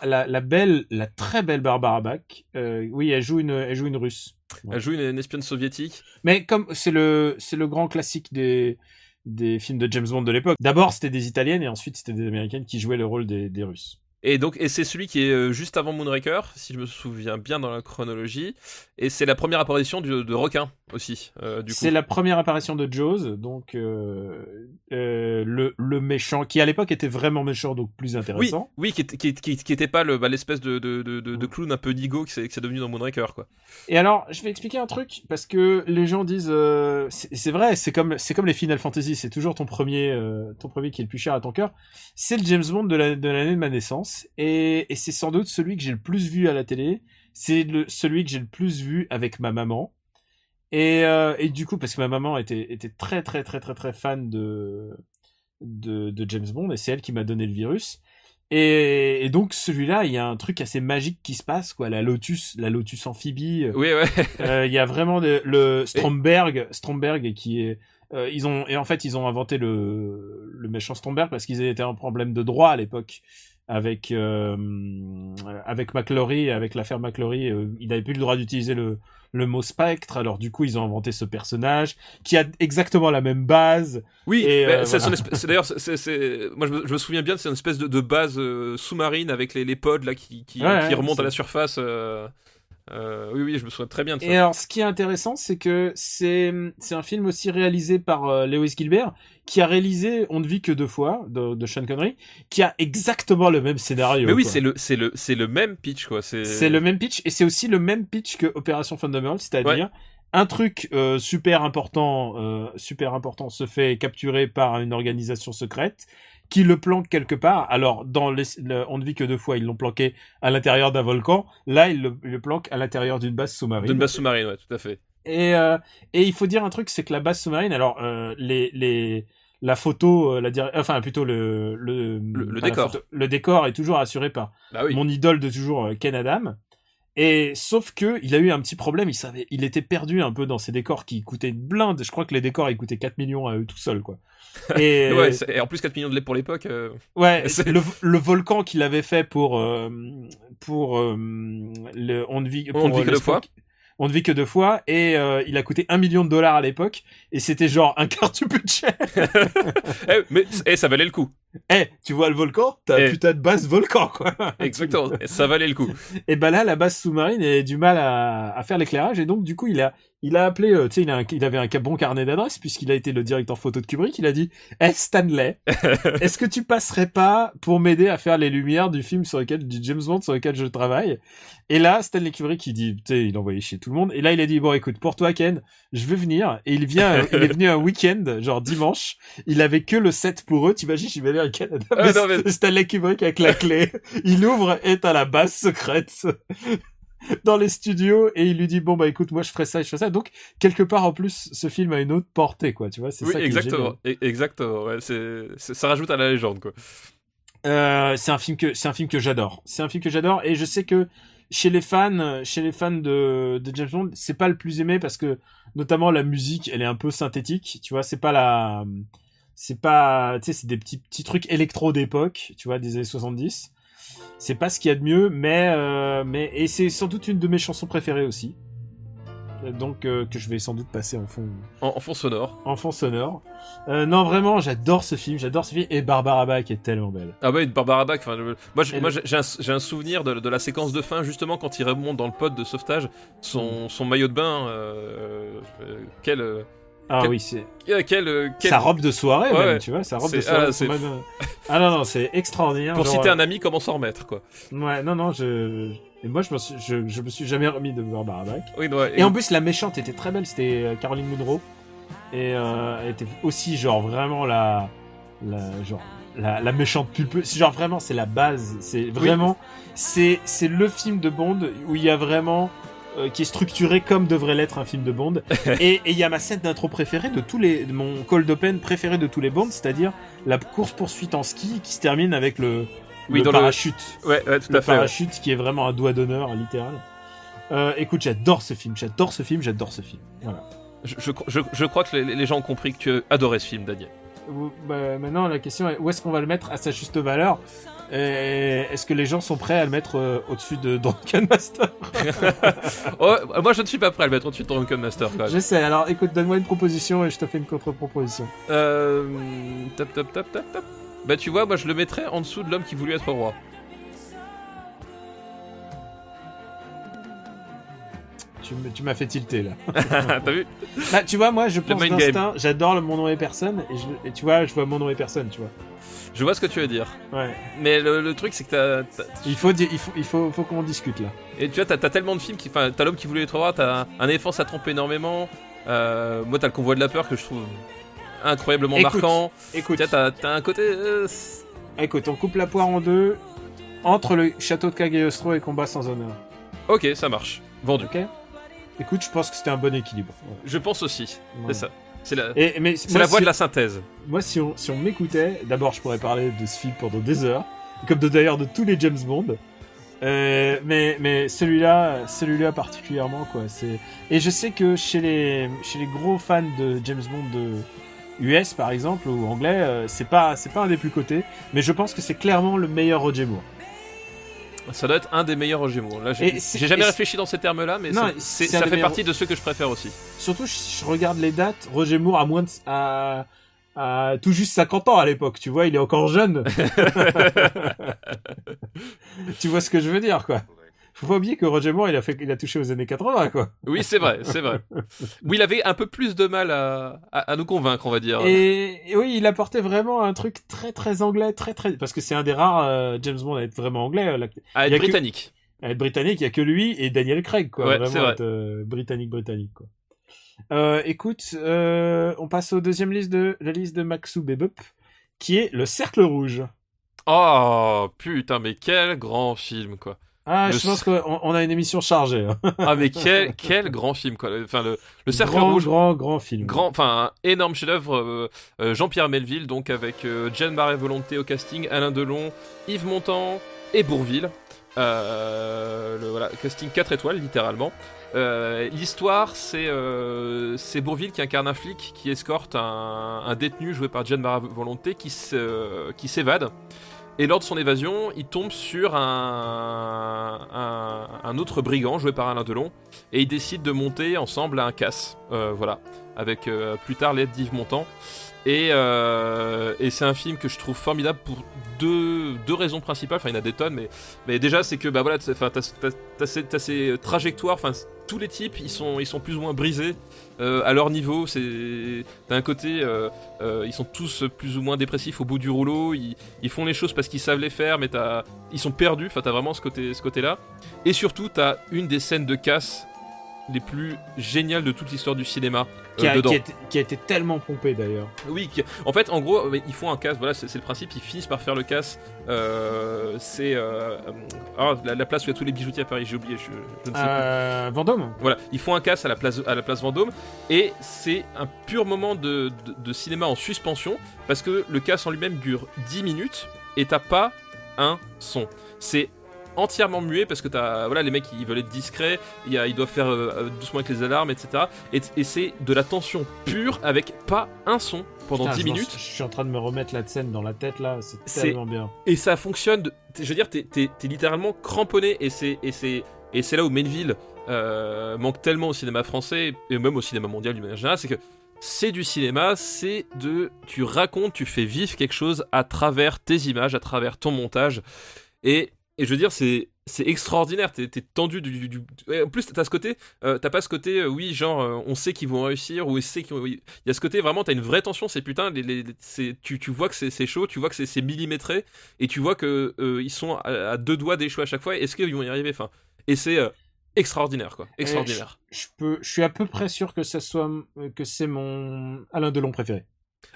la, la belle, la très belle Barbara Bach, oui, elle joue une, elle joue une russe. Elle joue une, une espionne soviétique. Mais comme c'est le, c'est le grand classique des, des films de James Bond de l'époque. D'abord, c'était des Italiennes et ensuite c'était des Américaines qui jouaient le rôle des, des Russes. Et donc, et c'est celui qui est euh, juste avant Moonraker, si je me souviens bien dans la chronologie. Et c'est la première apparition du- de requin aussi, euh. C'est la première apparition de Jaws, donc euh, euh, le, le méchant, qui à l'époque était vraiment méchant, donc plus intéressant. oui, qui, qui, qui, qui était pas le, bah, l'espèce de, de, de, de, de clown un peu nigo que c'est, devenu dans Moonraker, quoi. Et alors, je vais expliquer un truc parce que les gens disent, c'est vrai, c'est comme c'est comme les Final Fantasy, c'est toujours ton premier, ton premier qui est le plus cher à ton cœur. C'est le James Bond de la- de l'année de ma naissance et, et c'est sans doute celui que j'ai le plus vu à la télé. C'est celui que j'ai le plus vu avec ma maman. Et, euh, et du coup, parce que ma maman était, était très très très très très fan de, de, de James Bond et c'est elle qui m'a donné le virus. Et, et donc celui-là, il y a un truc assez magique qui se passe, quoi. La Lotus, la Lotus amphibie. euh, Oui, ouais. euh, Il y a vraiment de- le Stromberg, Stromberg qui est, euh, ils ont et en fait ils ont inventé le le méchant Stromberg parce qu'ils étaient un problème de droit à l'époque avec euh, avec McClory, avec l'affaire McClory, euh, il n'avait plus le droit d'utiliser le le mot spectre, alors du coup ils ont inventé ce personnage qui a exactement la même base. Oui, euh, c'est voilà. c'est d'ailleurs, moi je me, je me souviens bien, c'est une espèce de, de base euh, sous-marine avec les, les pods là qui, qui, Ouais, qui ouais, remontent à la surface. Euh, oui, oui, je me souviens très bien de ça. Et alors, ce qui est intéressant, c'est que c'est c'est un film aussi réalisé par euh, Lewis Gilbert, qui a réalisé On ne vit que deux fois de, de Sean Connery, qui a exactement le même scénario. mais oui, c'est le, c'est le, c'est le même pitch quoi. C'est, c'est le même pitch et c'est aussi le même pitch que Opération Thunderbird, c'est-à-dire un truc euh, super important, euh, super important se fait capturer par une organisation secrète qui le planque quelque part. Alors, dans les, le- On ne vit que deux fois, ils l'ont planqué à l'intérieur d'un volcan. Là, ils le, ils le planquent à l'intérieur d'une base sous-marine. D'une base sous-marine, ouais, tout à fait. Et, euh, et il faut dire un truc, c'est que la base sous-marine, alors euh, les, les, la photo, euh, la enfin plutôt le le, le décor. photo, le décor est toujours assuré par Bah oui. mon idole de toujours, Ken Adam. Et sauf que il a eu un petit problème, il savait, il était perdu un peu dans ces décors qui coûtaient une blinde. Je crois que les décors ils coûtaient 4 millions à eux tout seuls quoi. Et Ouais, c'est- et en plus 4 millions de lait pour l'époque. euh, Ouais, C'est- le, le volcan qu'il avait fait pour euh, pour euh, le on ne vit On ne vit que le deux fois. On ne vit que deux fois et euh, il a coûté un million de dollars à l'époque et c'était genre un quart du budget. eh, mais eh, ça valait le coup. Eh, tu vois le volcan? T'as Eh. un putain de base volcan quoi. Exactement. ça valait le coup. Et ben là, la base sous-marine a du mal à, à faire l'éclairage et donc du coup il a il a appelé, euh, tu sais, il, avait un bon carnet d'adresses puisqu'il a été le directeur photo de Kubrick. Il a dit, Eh Stanley, est-ce que tu passerais pas pour m'aider à faire les lumières du film sur lequel du James Bond sur lequel je travaille? Et là, Stanley Kubrick il dit, tu sais, il envoyait chez tout le monde. Et là il a dit bon écoute, pour toi Ken, je vais venir. Et il vient, il est venu un week-end, genre dimanche. Il avait que le set pour eux. T'imagines, il va aller à Canada. Non, mais- Stanley Kubrick avec la clé. Il ouvre et t'as la base secrète dans les studios et il lui dit bon bah écoute moi je ferai ça et je ferai ça donc quelque part en plus ce film a une autre portée quoi tu vois c'est Oui, ça qui est exactement. E- Exactement. Ouais, c'est, c'est- ça rajoute à la légende, quoi. Euh, c'est un film que c'est un film que j'adore c'est un film que j'adore et je sais que chez les fans chez les fans de, de James Bond c'est pas le plus aimé parce que notamment la musique elle est un peu synthétique tu vois c'est pas la c'est pas tu sais c'est des petits petits trucs électro d'époque tu vois des années 70 c'est pas ce qu'il y a de mieux mais euh, mais et c'est sans doute une de mes chansons préférées aussi donc euh, que je vais sans doute passer en fond En, en fond sonore. en fond sonore Euh, non vraiment j'adore ce film j'adore ce film et Barbara Bach est tellement belle Ah bah, une Barbara Bach. Moi, j'ai, moi, j'ai- un, j'ai un souvenir de, de la séquence de fin, justement, quand il remonte dans le pod de sauvetage, son, son maillot de bain. euh, euh, quel, euh, ah Quel- oui c'est quel, quel, euh, quel- sa robe de soirée Ouais, même ouais. tu vois sa robe de soirée ah, mode- ah non non c'est extraordinaire Pour genre, citer euh, un ami, comment s'en remettre, quoi. ouais non non je et moi je me suis je, je me suis jamais remis de Barbara Bach Oui, ouais, Et en plus, la méchante était très belle, c'était euh, Caroline Munro. Et euh, elle était aussi, genre, vraiment la. la genre. La, la méchante pulpeuse, genre vraiment c'est la base, c'est vraiment c'est c'est le film de Bond où il y a vraiment euh, qui est structuré comme devrait l'être un film de Bond et il y a ma scène d'intro préférée de tous les mon cold open préféré de tous les Bonds, c'est-à-dire la course poursuite en ski qui se termine avec le, Oui, le dans le- parachute Ouais, ouais, tout le à fait. ouais. parachute qui est vraiment un doigt d'honneur littéral. Euh, écoute, j'adore ce film, j'adore ce film, j'adore ce film. Voilà. Je, je, je, je crois que les, les gens ont compris que tu adorais ce film, Daniel. Bah, maintenant, la question est où est-ce qu'on va le mettre à sa juste valeur? Est-ce que les gens sont prêts à le mettre euh, au-dessus de Drunken Master? Oh, moi, je ne suis pas prêt à le mettre au-dessus de Drunken Master, quand même. J'essaie. Alors, écoute, donne-moi une proposition et je te fais une contre-proposition. Euh, tap, tap, tap, tap, tap. Bah, tu vois, moi, je le mettrais en dessous de l'homme qui voulut être roi. Tu, m'as fait tilter là. T'as vu Bah, tu vois, moi, je pense d'instinct, j'adore le Mon nom est personne et, je- et tu vois, je vois Mon nom est personne, tu vois. Je vois ce que tu veux dire. Ouais. Mais le, le truc, c'est que t'as, Il faut, il faut, il faut, faut qu'on discute là. Et tu vois, t'as, tellement de films qui. Enfin, t'as l'homme qui voulait être roi, t'as un, éléphant, ça trompe énormément. Euh, moi, t'as le convoi de la peur que je trouve incroyablement Écoute, marquant. Écoute, Tu t'as, t'as un côté. euh, c'est- écoute, on coupe la poire en deux entre le château de Cagliostro et Combat sans honneur. Ok, ça marche. Vendu. Ok Écoute, je pense que c'était un bon équilibre. Ouais. Je pense aussi. C'est ça. C'est la, Et, mais c'est moi, la voie si- de la synthèse. Moi, si on, si on m'écoutait, d'abord, je pourrais parler de ce film pendant des heures, comme de- d'ailleurs de tous les James Bond. Euh, mais mais celui-là, celui-là particulièrement quoi. C'est et je sais que chez les chez les gros fans de James Bond de US par exemple ou anglais, euh, c'est pas c'est pas un des plus cotés, mais je pense que c'est clairement le meilleur Roger Moore. Ça doit être un des meilleurs Roger Moore. Là, j'ai, jamais réfléchi dans ces termes-là, mais Non, ça, fait meilleurs- partie de ceux que je préfère aussi. Surtout, je regarde les dates. Roger Moore a moins de, à, à tout juste 50 ans à l'époque. Tu vois, il est encore jeune. tu vois ce que je veux dire, quoi. Faut pas oublier que Roger Moore, il a fait, il a touché aux années 80, quoi. Oui, c'est vrai, c'est vrai. Oui, il avait un peu plus de mal à, à, à nous convaincre, on va dire. Et, et oui, il apportait vraiment un truc très très anglais, très très, parce que c'est un des rares euh, James Bond à être vraiment anglais, euh, là, à être a que- britannique. à être britannique. Il y a que lui et Daniel Craig, quoi. Ouais, vraiment vrai. être, euh, britannique britannique, quoi. Euh, écoute, on passe au deuxième liste de la liste de Maxou Bebop, qui est le Cercle Rouge. Oh putain, mais quel grand film quoi. Ah, Le je pense qu'on on a une émission chargée. hein. Ah mais quel quel grand film quoi. Enfin le, le cercle grand, rouge. grand, grand film. Grand, enfin, un énorme chef-d'œuvre. euh, euh, Jean-Pierre Melville, donc avec euh, Jeanne Marais Volonté au casting, Alain Delon, Yves Montand et Bourville. Euh, le, voilà, casting 4 étoiles, littéralement. L'histoire, c'est euh, c'est Bourville qui incarne un flic qui escorte un, un détenu joué par Jeanne Marais Volonté qui s'évade. Et lors de son évasion, il tombe sur un, autre brigand joué par Alain Delon et ils décident de monter ensemble à un casse. Euh, voilà avec euh, plus tard l'aide d'Yves Montand. Et, euh, et c'est un film que je trouve formidable pour deux, raisons principales. Enfin, il y en a des tonnes, mais, déjà, c'est que bah voilà, t'as, t'as, t'as- t'as ces, t'as ces trajectoires. Enfin, tous les types, ils sont, plus ou moins brisés euh, à leur niveau. C'est d'un côté, euh, ils sont tous plus ou moins dépressifs au bout du rouleau. Ils, ils font les choses parce qu'ils savent les faire, mais t'as, ils sont perdus. Enfin, t'as vraiment ce côté, ce côté-là. Et surtout, t'as une des scènes de casse les plus géniales de toute l'histoire du cinéma qui, euh, a, qui a été, qui a été tellement pompé d'ailleurs. Oui, qui- en fait, en gros, euh, ils font un casse, voilà, c'est le principe, ils finissent par faire le casse. euh, c'est euh, ah, la, la place où il y a tous les bijoutiers à Paris, j'ai oublié, je, je ne sais plus. Vendôme Voilà, ils font un casse à la place, à la place Vendôme, et c'est un pur moment de, de- de cinéma en suspension, parce que le casse en lui-même dure 10 minutes, et t'as pas un son. C'est entièrement muet parce que t'as voilà les mecs ils veulent être discrets il y a- ils doivent faire euh, euh, doucement avec les alarmes etc et, et c'est de la tension pure avec pas un son pendant Putain, 10 je m'en- minutes Je suis en train de me remettre la scène dans la tête là, c'est tellement bien. et ça fonctionne. de- je veux dire, t'es, littéralement cramponné et c'est et c'est et c'est là où Melville euh, manque tellement au cinéma français et même au cinéma mondial d'une manière générale, c'est que c'est du cinéma, c'est de tu racontes, tu fais vivre quelque chose à travers tes images, à travers ton montage et et je veux dire, c'est c'est extraordinaire. T'es t'es tendu du, du- En plus, t'as ce côté, euh, t'as pas ce côté, euh, oui, genre, euh, on sait qu'ils vont réussir ou on sait qu'ils Il y a ce côté vraiment, t'as une vraie tension. C'est putain, tu, tu vois que c'est chaud, tu vois que c'est millimétré et tu vois que euh, ils sont à, deux doigts d'échouer à chaque fois. Est-ce qu'ils vont y arriver? Enfin, et c'est extraordinaire, quoi. Extraordinaire. Je peux, je suis à peu près sûr que ça soit que c'est mon Alain Delon préféré.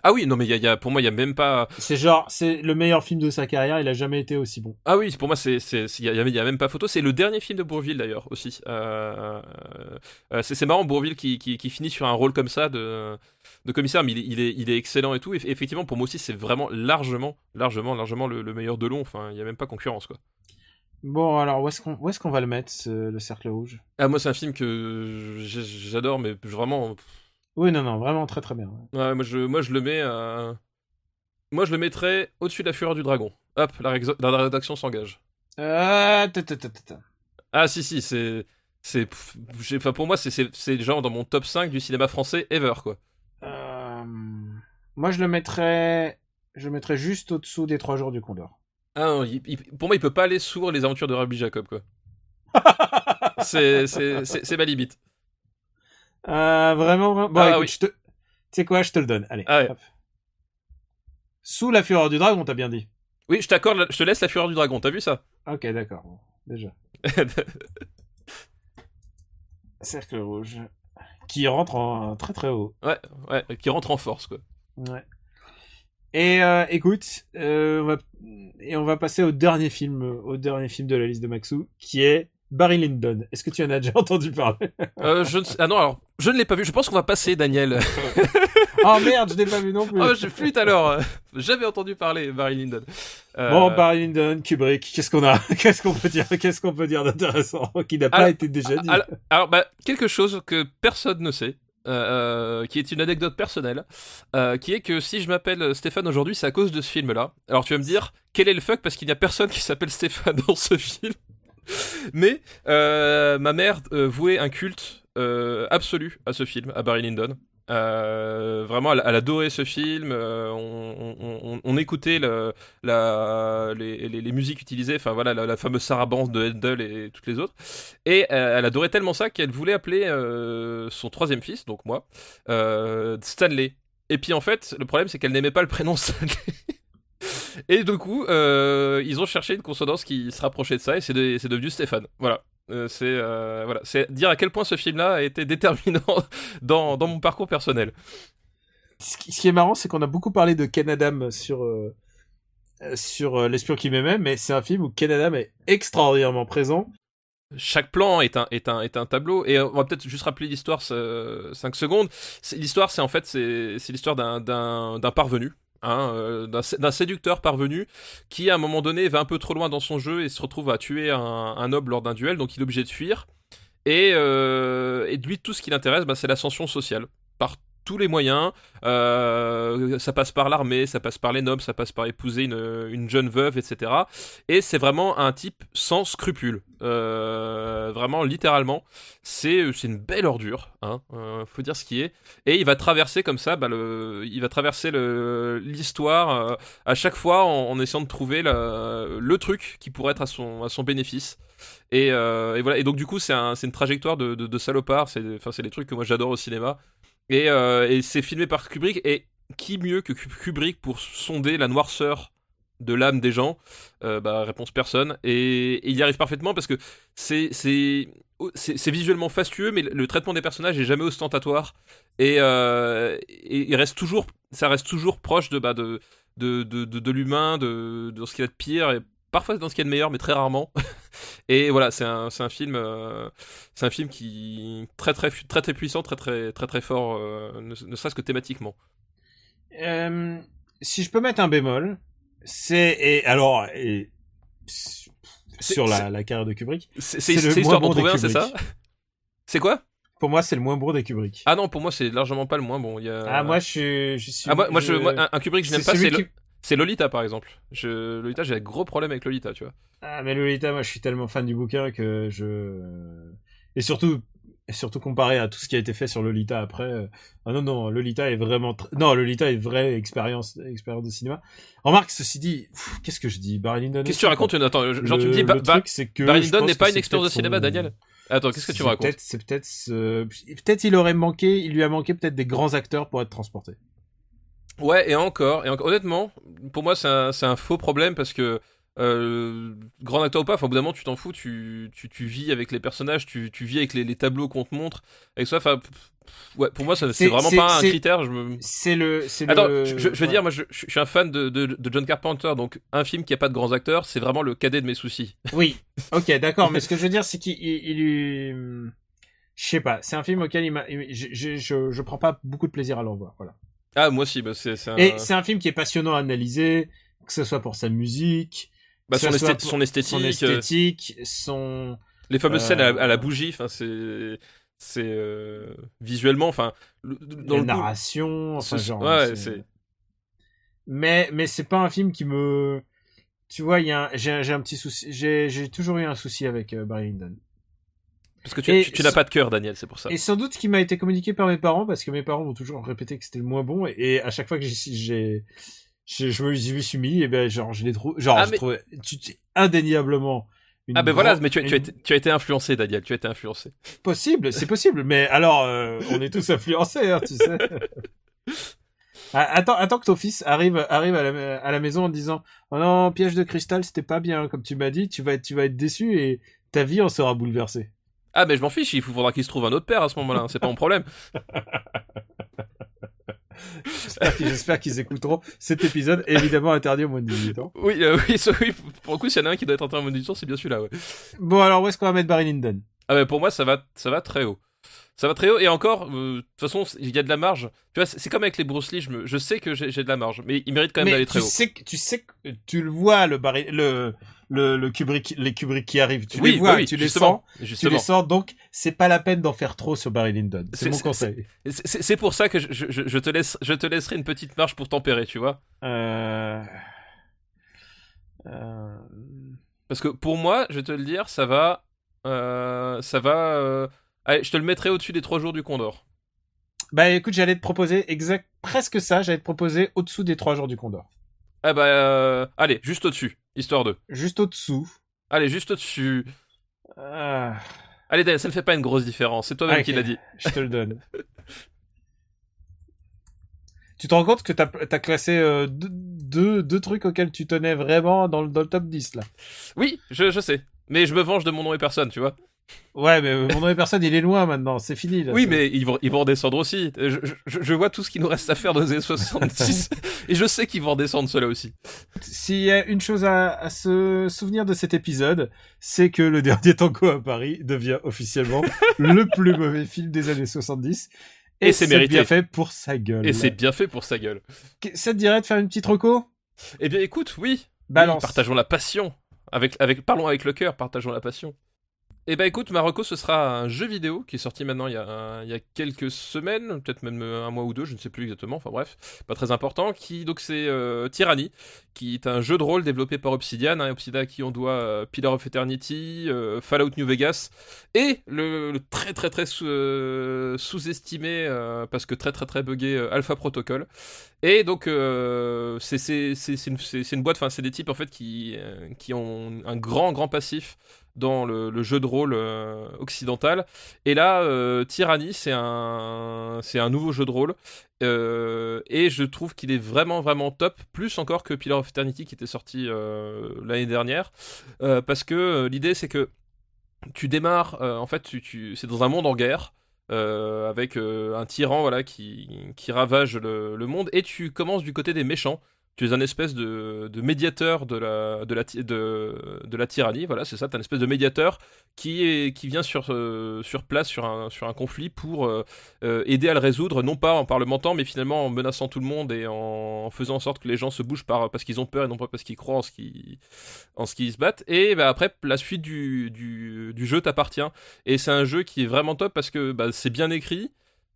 Ah oui, non, mais y a, y a- pour moi, il y a même pas. C'est genre, c'est le meilleur film de sa carrière. Il a jamais été aussi bon. Ah oui, pour moi, c'est, il y a, il y a même pas photo. C'est le dernier film de Bourville d'ailleurs aussi. Euh, euh, c'est, c'est marrant, Bourville qui, qui, qui finit sur un rôle comme ça de, de commissaire, mais il, est- il est, il est excellent et tout. Et effectivement, pour moi aussi, c'est vraiment largement, largement, largement le, le meilleur de long. Enfin, il y a même pas concurrence quoi. Bon, alors où est-ce qu'on, où est-ce qu'on va le mettre, ce- le Cercle Rouge? Ah moi, c'est un film que j'adore, mais vraiment. Oui, non, non, vraiment très très bien. Ouais, moi, je, moi, je le mets. à- Moi, je le mettrais au-dessus de la fureur du dragon. Hop, la, la rédaction s'engage. Euh. Ah si si c'est c'est enfin pour moi c'est genre dans mon top 5 du cinéma français ever quoi. Euh, moi, je le mettrais, je le mettrais juste au-dessous des trois jours du Condor. Ah non, il- il- pour moi il peut pas aller sous les aventures de Rabbi Jacob quoi. c'est ma limite. Euh, vraiment, vraiment. Bon, Ah, écoute, oui. je te, tu sais quoi, je te le donne. Allez. Ah ouais. hop. Sous la fureur du dragon, t'as bien dit. Oui, je t'accorde, la- je te laisse la fureur du dragon. T'as vu ça? Ok, d'accord. bon, déjà. Cercle rouge. Qui rentre en très très haut. Ouais, ouais, qui rentre en force quoi. Ouais. Et euh, écoute, euh, on va, et on va passer au dernier film, au dernier film de la liste de Maxou, qui est Barry Lyndon. Est-ce que tu en as déjà entendu parler? Euh, je ne sais- ah non alors je ne l'ai pas vu. Je pense qu'on va passer Daniel. Oh merde, je l'ai pas vu non plus. oh je flûte alors. J'avais entendu parler Barry Lyndon. Euh, Bon, Barry Lyndon, Kubrick, qu'est-ce qu'on a? Qu'est-ce qu'on peut dire? Qu'est-ce qu'on peut dire d'intéressant qui n'a pas été déjà dit? Alors, alors, bah, quelque chose que personne ne sait, euh, euh, qui est une anecdote personnelle, euh, qui est que si je m'appelle Stéphane aujourd'hui, c'est à cause de ce film-là. Alors tu vas me dire, quel est le fuck? Parce qu'il n'y a personne qui s'appelle Stéphane dans ce film. Mais ma mère vouait un culte euh, absolu à ce film, à Barry Lyndon. Euh, vraiment, elle, adorait ce film. euh, on, écoutait les, musiques utilisées, enfin voilà, la, fameuse sarabande de Handel et toutes les autres. Et elle adorait tellement ça qu'elle voulait appeler son troisième fils, donc moi, Stanley. Et puis en fait, le problème c'est qu'elle n'aimait pas le prénom Stanley. Et du coup, ils ont cherché une consonance qui se rapprochait de ça et c'est de- devenu Stéphane. Voilà. Euh, c'est euh, voilà, c'est dire à quel point ce film-là a été déterminant dans, dans mon parcours personnel. Ce qui, ce qui est marrant, c'est qu'on a beaucoup parlé de Ken Adam sur euh, sur l'espion qui m'aimait, mais c'est un film où Ken Adam est extraordinairement présent. Chaque plan est un, est un, est un tableau. Et on va peut-être juste rappeler l'histoire 5 secondes. L'histoire, c'est en fait c'est c'est l'histoire d'un- d'un d'un parvenu. Hein, euh, d'un sé- d'un séducteur parvenu qui à un moment donné va un peu trop loin dans son jeu et se retrouve à tuer un, noble lors d'un duel. Donc il est obligé de fuir. Et, euh, et lui tout ce qui l'intéresse bah, c'est l'ascension sociale tous les moyens. Euh, ça passe par l'armée ça passe par les nobles ça passe par épouser une, une jeune veuve etc et c'est vraiment un type sans scrupules. Euh, vraiment littéralement. C'est une belle ordure hein, euh, faut dire ce qui est. Et il va traverser comme ça bah, le, il va traverser l'histoire à chaque fois en, essayant de trouver le, truc qui pourrait être à son, bénéfice. Et, et voilà. Et donc du coup c'est un, c'est une trajectoire de, de, salopard. Enfin c'est des trucs que moi j'adore au cinéma et, euh, et c'est filmé par Kubrick. Et qui mieux que Kubrick pour sonder la noirceur de l'âme des gens? Euh, bah, réponse personne. Et, il y arrive parfaitement parce que c'est visuellement fastueux mais le, traitement des personnages est jamais ostentatoire. Et, euh, et il reste toujours ça reste toujours proche de bah, l'humain de, ce qu'il y a de pire parfois dans ce qu'il y a de meilleur mais très rarement et voilà c'est un, c'est un film euh, c'est un film qui très très très très puissant très très très très fort euh, ne, ne serait-ce que thématiquement Euh, si je peux mettre un bémol, c'est et alors et, sur la, la carrière de Kubrick. c'est C'est c'est- le c'est histoire moins d'en bon un c'est ça? C'est quoi? Pour moi, c'est le moins bon des Kubrick. ah non pour moi c'est largement pas le moins bon il y a... Ah, moi, je suis, je suis. Ah, moi, moi, je, moi, un, Kubrick je n'aime pas, c'est qui- Lo- c'est Lolita par exemple. Je, Lolita, j'ai un gros problème avec Lolita, tu vois. Ah, mais Lolita, moi, je suis tellement fan du bouquin que je. Et surtout, et surtout comparé à tout ce qui a été fait sur Lolita après. euh, Ah non, non, Lolita est vraiment. tr- Non, Lolita est vraie expérience, expérience de cinéma. Remarque, ceci dit, qu'est-ce que je dis? Barry Lyndon. Qu'est-ce que tu racontes Attends, genre tu me dis, le, Ba- le Ba- truc, c'est que. Barry Lyndon n'est pas une expérience de cinéma, son- Daniel Attends, qu'est-ce que tu me racontes? peut-être- C'est peut-être. Peut-être il aurait manqué, il lui a manqué peut-être des grands acteurs pour être transporté. Ouais, et encore, et encore, honnêtement, pour moi, c'est un, faux problème parce que euh, grand acteur ou pas, au bout d'un moment, tu t'en fous, tu, tu, tu vis avec les personnages, tu, tu vis avec les, les tableaux qu'on te montre, avec ça, enfin, ouais, pour moi, c'est vraiment pas un critère. Je me... C'est le. Attends, le- je, veux ouais. dire, moi, je, je suis un fan de, de, de John Carpenter, donc un film qui a pas de grands acteurs, c'est vraiment le cadet de mes soucis. Oui, ok, d'accord, mais ce que je veux dire, c'est qu'il il, il. Je sais pas, c'est un film auquel il je, je, je prends pas beaucoup de plaisir à le revoir, voilà. Ah, moi aussi, bah, c'est un... Et c'est un film qui est passionnant à analyser, que ce soit pour sa musique, bah, son, ce soit esthé- pour son esthétique, son euh, esthétique, son. les fameuses euh, scènes à, la- à la bougie, enfin, c'est. C'est euh, visuellement, enfin. Dans la le coup- narration, enfin, ce- genre. ouais, c'est- Mais, mais c'est pas un film qui me. Tu vois, il y a un- j'ai un petit souci. J'ai j'ai toujours eu un souci avec euh, Barry Lyndon. Parce que tu, Et tu, tu n'as pas de cœur, Daniel, c'est pour ça. Et sans doute qui m'a été communiqué par mes parents, parce que mes parents m'ont toujours répété que c'était le moins bon, et, et à chaque fois que j'ai, je me suis mis, et ben genre je l'ai trouvé, genre Ah, je mais- trouvais tu- indéniablement. Une Ah ben voilà, mais tu, as- tu, as une- été, tu as été influencé, Daniel, tu as été influencé. possible, c'est possible, mais alors euh, on est tous influencés, hein, tu sais. Ah, Attends, attends que ton fils arrive, arrive à la, à la maison en disant Oh non, piège de cristal, c'était pas bien, comme tu m'as dit, tu vas, être, tu vas être déçu et ta vie en sera bouleversée. Ah mais je m'en fiche, il faudra qu'il se trouve un autre père à ce moment-là, c'est pas mon problème. J'espère qu'ils, écouteront cet épisode, évidemment interdit au moins de 18 ans. Oui, euh, oui, oui, pour le coup, s'il y en a un qui doit être en train de me c'est bien celui-là, ouais. Bon, alors où est-ce qu'on va mettre Barry Lyndon? Ah pour moi, ça va, ça va très haut. Ça va très haut, et encore, euh, de toute façon, il y a de la marge. Tu vois, c'est comme avec les Bruce Lee, je, me, je sais que j'ai de la marge, mais il mérite quand même d'aller très haut. sais tu sais que tu le vois le Barry, le le, le Kubrick, les Kubrick qui arrivent, tu oui, les vois, oui, tu les sens, justement, tu justement. les sens. Donc c'est pas la peine d'en faire trop sur Barry Lyndon. C'est mon conseil. C'est- pour ça que je, je, je te laisse, je te laisserai une petite marge pour tempérer, tu vois. Euh... Euh... Parce que pour moi, je vais te le dire, ça va, euh, ça va. Allez, je te le mettrai au-dessus des trois jours du Condor. Bah écoute, j'allais te proposer exact presque ça. J'allais te proposer au-dessous des trois jours du Condor, Ah bah, euh, allez, juste au-dessus, histoire de. juste au-dessous. Allez, juste au-dessus. Ah, Allez, Daniel, ça ne fait pas une grosse différence. C'est toi-même Ok. qui l'as dit. je te le donne. tu te rends compte que t'as as classé euh, deux, deux, deux trucs auxquels tu tenais vraiment dans le, dans le top 10 là? Oui, je, je sais. Mais je me venge de mon nom et personne, tu vois. Ouais, mais mon nom et personne, il est loin maintenant, c'est fini. Là, Oui, mais ils vont, ils vont redescendre aussi. Je, je- je vois tout ce qu'il nous reste à faire dans les années 66 et je sais qu'ils vont redescendre cela aussi. S'il y a une chose à, à se souvenir de cet épisode, c'est que le dernier tango à Paris devient officiellement le plus mauvais film des années 70. Et c'est mérité. bien fait pour sa gueule. Et c'est bien fait pour sa gueule. Ça te dirait de faire une petite reco? Eh bien, écoute, oui. Balance. Oui, partageons la passion. Avec, avec, parlons avec le cœur, partageons la passion. Eh ben écoute, Marocco, ce sera un jeu vidéo qui est sorti maintenant il y a, quelques semaines, peut-être même un mois ou deux, je ne sais plus exactement, enfin bref, pas très important, qui donc c'est euh, Tyranny, qui est un jeu de rôle développé par Obsidian, hein, Obsidian à qui on doit euh, Pillar of Eternity, euh, Fallout New Vegas, et le, très très très sous- euh, sous-estimé, euh, parce que très très très buggé, euh, Alpha Protocol. Et donc, euh, c'est une, une boîte, enfin, c'est des types en fait qui, euh, qui ont un grand, grand passif dans le, jeu de rôle euh, occidental. Et là, euh, Tyranny, c'est un, un nouveau jeu de rôle. Euh, et je trouve qu'il est vraiment, vraiment top, plus encore que Pillar of Eternity qui était sorti l'année dernière. Parce que l'idée, c'est que tu démarres, en fait, c'est dans un monde en guerre. avec un tyran voilà qui, qui ravage le, le monde et tu commences du côté des méchants tu es un espèce de, médiateur de la, de, la, de, la tyrannie, voilà, c'est ça, tu es un espèce de médiateur qui, qui vient sur, euh, sur place sur un, sur un conflit pour euh, euh, aider à le résoudre, non pas en parlementant, mais finalement en menaçant tout le monde et en, faisant en sorte que les gens se bougent par, parce qu'ils ont peur et non pas parce qu'ils croient en ce qu'ils se battent. Et bah, après, la suite du, du, du jeu t'appartient. Et c'est un jeu qui est vraiment top parce que bah, c'est bien écrit.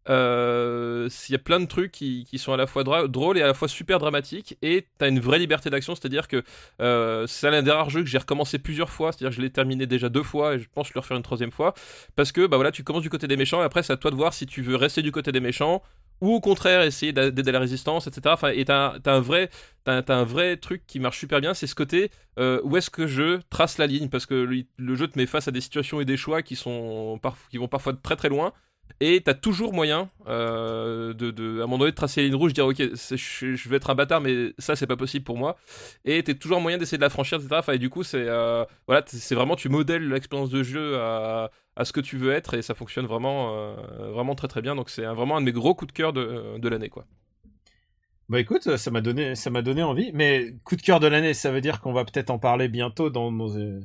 Euh, Il y a plein de trucs qui, sont à la fois drôles et à la fois super dramatiques et t'as une vraie liberté d'action c'est à dire que euh, c'est l'un des rares jeux que j'ai recommencé plusieurs fois c'est à dire que je l'ai terminé déjà deux fois et je pense le refaire une troisième fois parce que bah voilà tu commences du côté des méchants et après c'est à toi de voir si tu veux rester du côté des méchants ou au contraire essayer d'a- d'aider la résistance etc enfin et t'as un vrai t'as un vrai truc qui marche super bien c'est ce côté euh, où est-ce que je trace la ligne? Parce que le, jeu te met face à des situations et des choix qui sont qui vont parfois très très loin et t'as toujours moyen euh, de, à un moment donné, de tracer la ligne rouge, dire ok, je, vais être un bâtard, mais ça c'est pas possible pour moi. Et t'as toujours moyen d'essayer de la franchir, etc. Et du coup, c'est euh, voilà, c'est vraiment tu modèles l'expérience de jeu à, ce que tu veux être et ça fonctionne vraiment, euh, vraiment très très bien. Donc c'est vraiment un de mes gros coups de cœur de, l'année, quoi. Bah écoute, ça m'a donné, ça m'a donné envie. Mais coup de cœur de l'année, ça veut dire qu'on va peut-être en parler bientôt dans, euh,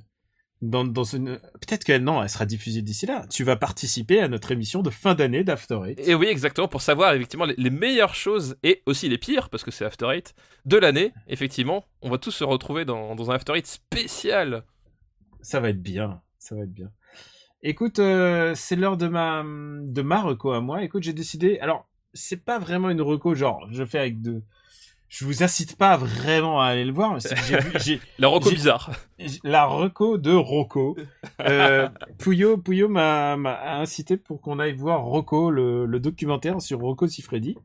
dans, dans une. Peut-être qu'elle non, elle sera diffusée d'ici là. Tu vas participer à notre émission de fin d'année d'After Eight. Et oui, exactement, pour savoir effectivement les, les meilleures choses et aussi les pires, parce que c'est After Eight, de l'année, effectivement. On va tous se retrouver dans, dans un After Eight spécial. Ça va être bien, ça va être bien. Écoute, euh, c'est l'heure de ma de ma reco à moi. Écoute, j'ai décidé. Alors, c'est pas vraiment une reco genre je fais avec deux. Je vous incite pas vraiment à aller le voir. mais c'est que j'ai vu- j'ai La reco bizarre. la reco de Rocco. Euh, Pouillot, Pouillot m'a incité pour qu'on aille voir Rocco, le, le documentaire sur Rocco Siffredi.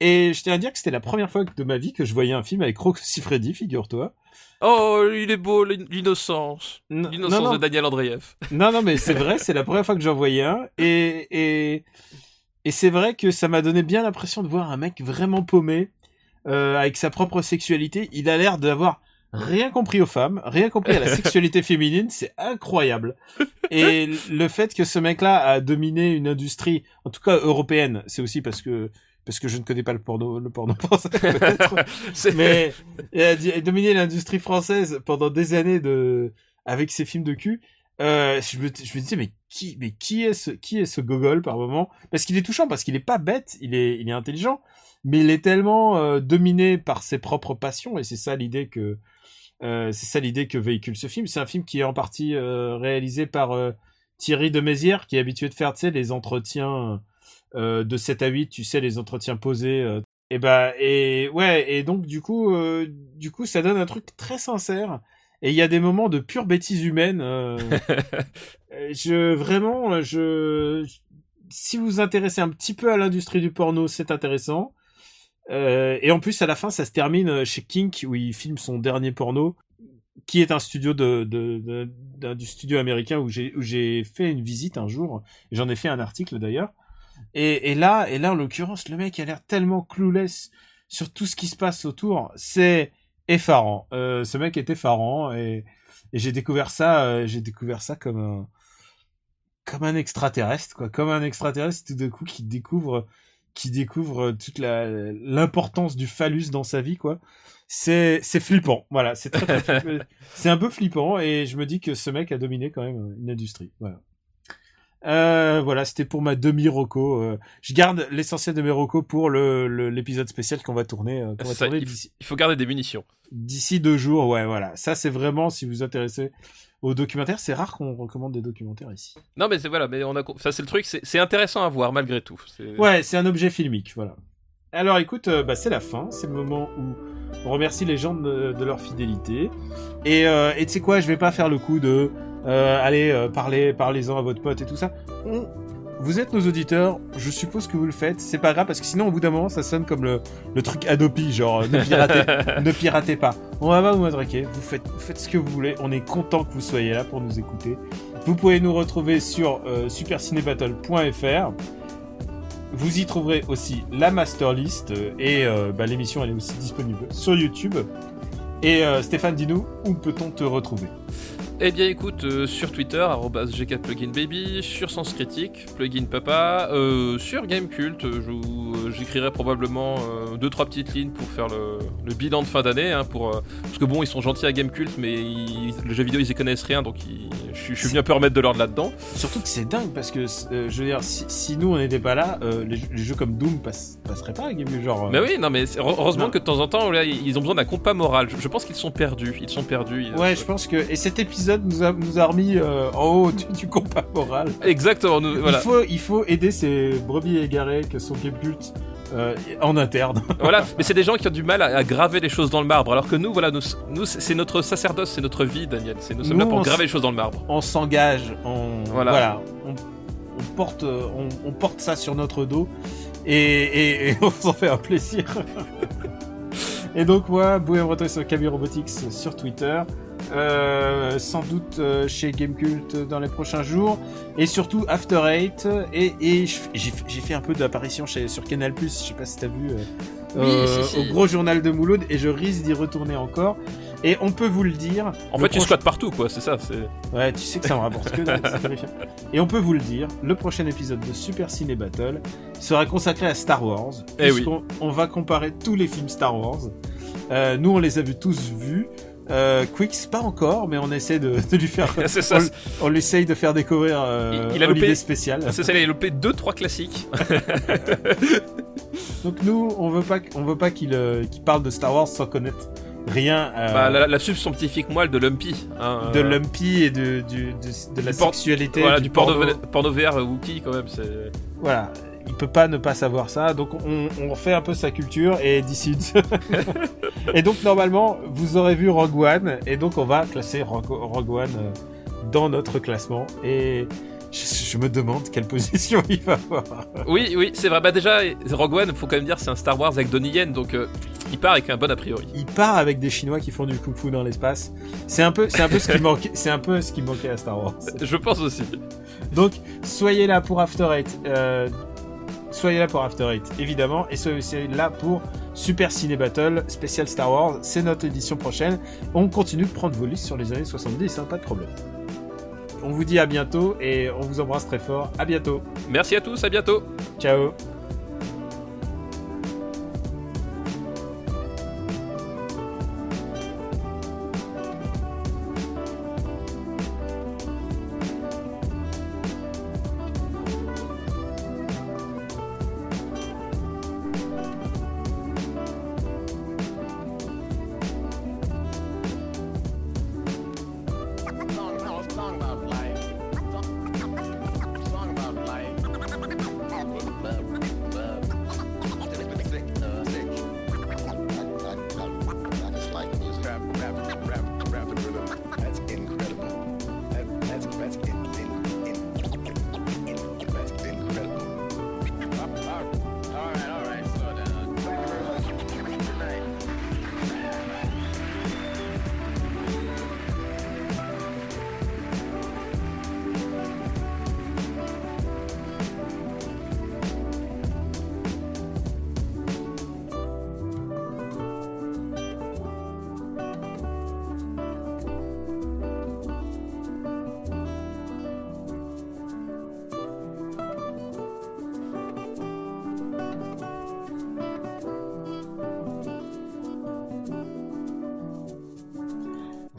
Et je tiens à dire que c'était la première fois de ma vie que je voyais un film avec Rocco Siffredi, figure-toi. Oh, il est beau, l'in- l'innocence. L'innocence non, de Daniel Andreev. non, non, mais c'est vrai, c'est la première fois que j'en voyais un. Et, et, et c'est vrai que ça m'a donné bien l'impression de voir un mec vraiment paumé, euh, avec sa propre sexualité. Il a l'air d'avoir rien compris aux femmes, rien compris à la sexualité féminine. C'est incroyable. Et le fait que ce mec-là a dominé une industrie, en tout cas européenne, c'est aussi parce que parce que je ne connais pas le porno, le porno français peut-être. Mais il a, dominé l'industrie française pendant des années de avec ses films de cul. Euh, je me, disais mais qui est ce qui gogol par moment? Parce qu'il est touchant parce qu'il est pas bête il est intelligent mais il est tellement euh, dominé par ses propres passions et c'est ça l'idée que euh, c'est ça l'idée que véhicule ce film. C'est un film qui est en partie réalisé par Thierry de Mézières qui est habitué de faire tu les entretiens de 7 à 8 tu sais les entretiens posés et bah et ouais et donc du coup du coup ça donne un truc très sincère et il y a des moments de pure bêtise humaine euh, je vraiment je si vous vous intéressez un petit peu à l'industrie du porno c'est intéressant. Euh, et en plus à la fin ça se termine chez Kink où il filme son dernier porno qui est un studio de, de, de- d'un- du studio américain où j'ai où j'ai fait une visite un jour. J'en ai fait un article d'ailleurs. Et, et là et là en l'occurrence le mec a l'air tellement clueless sur tout ce qui se passe autour. C'est effarant euh, ce mec est effarant et, et j'ai découvert ça euh, j'ai découvert ça comme un comme un extraterrestre, quoi, comme un extraterrestre tout d'un coup qui découvre, qui découvre toute la l'importance du phallus dans sa vie, quoi. C'est c'est flippant, voilà, c'est très, très flippant. c'est un peu flippant et je me dis que ce mec a dominé quand même une industrie, voilà. Euh, voilà, c'était pour ma demi-roco. Euh, je garde l'essentiel de mes rocos pour le l'épisode spécial qu'on va tourner. euh, va Ça, tourner il, faut garder des munitions. d'ici deux jours. Ouais, voilà. Ça, c'est vraiment si vous vous intéressez aux documentaires. C'est rare qu'on recommande des documentaires ici. Non, mais c'est voilà, mais on a ça c'est le truc, c'est intéressant à voir malgré tout. Ouais, c'est un objet filmique, voilà. Alors écoute, euh, bah, c'est la fin, c'est le moment où on remercie les gens de, de leur fidélité. Et euh, tu sais quoi, je vais pas faire le coup de euh, allez euh, parler, parlez-en à votre pote et tout ça. On- Vous êtes nos auditeurs, je suppose que vous le faites. C'est pas grave parce que sinon au bout d'un moment ça sonne comme le, le truc Adopi, genre euh, ne piratez, ne piratez pas. On va pas vous matraquer, vous faites, vous faites ce que vous voulez. On est content que vous soyez là pour nous écouter. Vous pouvez nous retrouver sur euh, supercinébattle.fr. Vous y trouverez aussi la master list euh, et euh, bah, l'émission elle est aussi disponible sur YouTube. Et euh, Stéphane, dis-nous où peut-on te retrouver? Eh bien écoute, euh, sur Twitter, arrobas gk_pluginbaby, sur Sens Critique, plugin papa, euh, sur Gamecult, euh, j'écrirai probablement euh, deux trois petites lignes pour faire le, le bilan de fin d'année, hein, pour parce que bon ils sont gentils à Gamecult, mais ils- le jeu vidéo ils y connaissent rien, donc je suis- venu un peu remettre de l'ordre là-dedans. Surtout que c'est dingue parce que je veux dire, si, si nous on n'était pas là, les, les jeux comme Doom passe- passeraient pas à Game genre. Mais oui, non mais heureusement Non. que de temps en temps là, ils ont besoin d'un compas moral. Je, je pense qu'ils sont perdus, ils sont perdus. ils- Ouais, je pense que et cet épisode nous a nous a remis euh, en haut du, du compas moral. Exactement. nous- voilà. Il faut il faut aider ces brebis égarées que sont Gamecult euh, en interne. voilà, mais c'est des gens qui ont du mal à, à graver les choses dans le marbre, alors que nous, voilà, nous, nous c'est notre sacerdoce, c'est notre vie, Daniel. Nous sommes Nous, là pour on graver les choses dans le marbre. on s'engage, on Voilà. voilà, on, on porte on, on porte ça sur notre dos et, et, et on s'en fait un plaisir. et donc moi, me retrouver sur Camille Robotics sur Twitter, euh, sans doute euh, chez Gamecult dans les prochains jours et surtout After Eight et, et j'ai fait un peu d'apparition sur Canal+, je sais pas si t'as vu. euh, Oui, euh, si, si. au gros journal de Mouloud et je risque d'y retourner encore et on peut vous le dire En le fait, tu squattes partout, quoi, c'est ça. c'est- Ouais, tu sais que ça me rapporte que dalle. Et on peut vous le dire, le prochain épisode de Super Ciné Battle sera consacré à Star Wars. Eh oui. puisqu'on- On va comparer tous les films Star Wars. Euh, nous, on les a vus tous vus. Euh, Quicks, pas encore, mais on essaie de, de lui faire. Ça. on, on l'essaye de faire découvrir euh, Il- il a loupé- spécial. C'est ça, il a loupé 2-3 classiques. Donc nous, on veut pas, on veut pas qu'il euh, parle de Star Wars sans connaître rien euh, Bah, la, la subscientifique moelle de Lumpy. hein, de Lumpy et de, du, de, de la du sexualité. Voilà, du porno, porno. porno VR Wookie, quand même. Voilà, il peut pas ne pas savoir ça, donc on, on refait un peu sa culture et d'ici. et donc normalement, vous aurez vu Rogue One, et donc on va classer Rogue, Rogue One euh, dans notre classement. Et je, je me demande quelle position il va avoir. Oui, oui, c'est vrai. Bah, déjà, Rogue One, faut quand même dire, c'est un Star Wars avec Donnie Yen, donc euh, il part avec un bon a priori. Il part avec des Chinois qui font du kung-fu dans l'espace. C'est un peu, c'est un peu ce qui manquait, c'est un peu ce qui manquait à Star Wars. Je pense aussi. Donc, soyez là pour After Eight. euh, soyez là pour After Eight, évidemment. Et soyez aussi là pour Super Ciné Battle, spécial Star Wars. C'est notre édition prochaine. On continue de prendre vos listes sur les années 70, hein, pas de problème. On vous dit à bientôt et on vous embrasse très fort. À bientôt. Merci à tous, à bientôt. Ciao.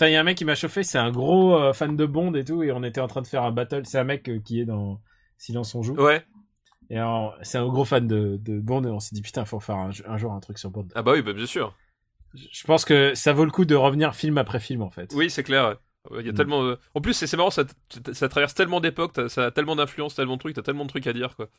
Il y a un mec qui m'a chauffé, c'est un gros euh, fan de Bond et tout, et on était en train de faire un battle. C'est un mec euh, qui est dans Silence on joue. Ouais. Et alors, c'est un gros fan de, de Bond, et on s'est dit putain, faut faire un, un jour un truc sur Bond. Ah bah oui, bah bien sûr. Je pense que ça vaut le coup de revenir film après film en fait. Oui, c'est clair. Il y a Mm. tellement. euh, En plus, c'est marrant, ça, ça traverse tellement d'époques, ça a tellement d'influence, tellement de trucs, t'as tellement de trucs à dire, quoi.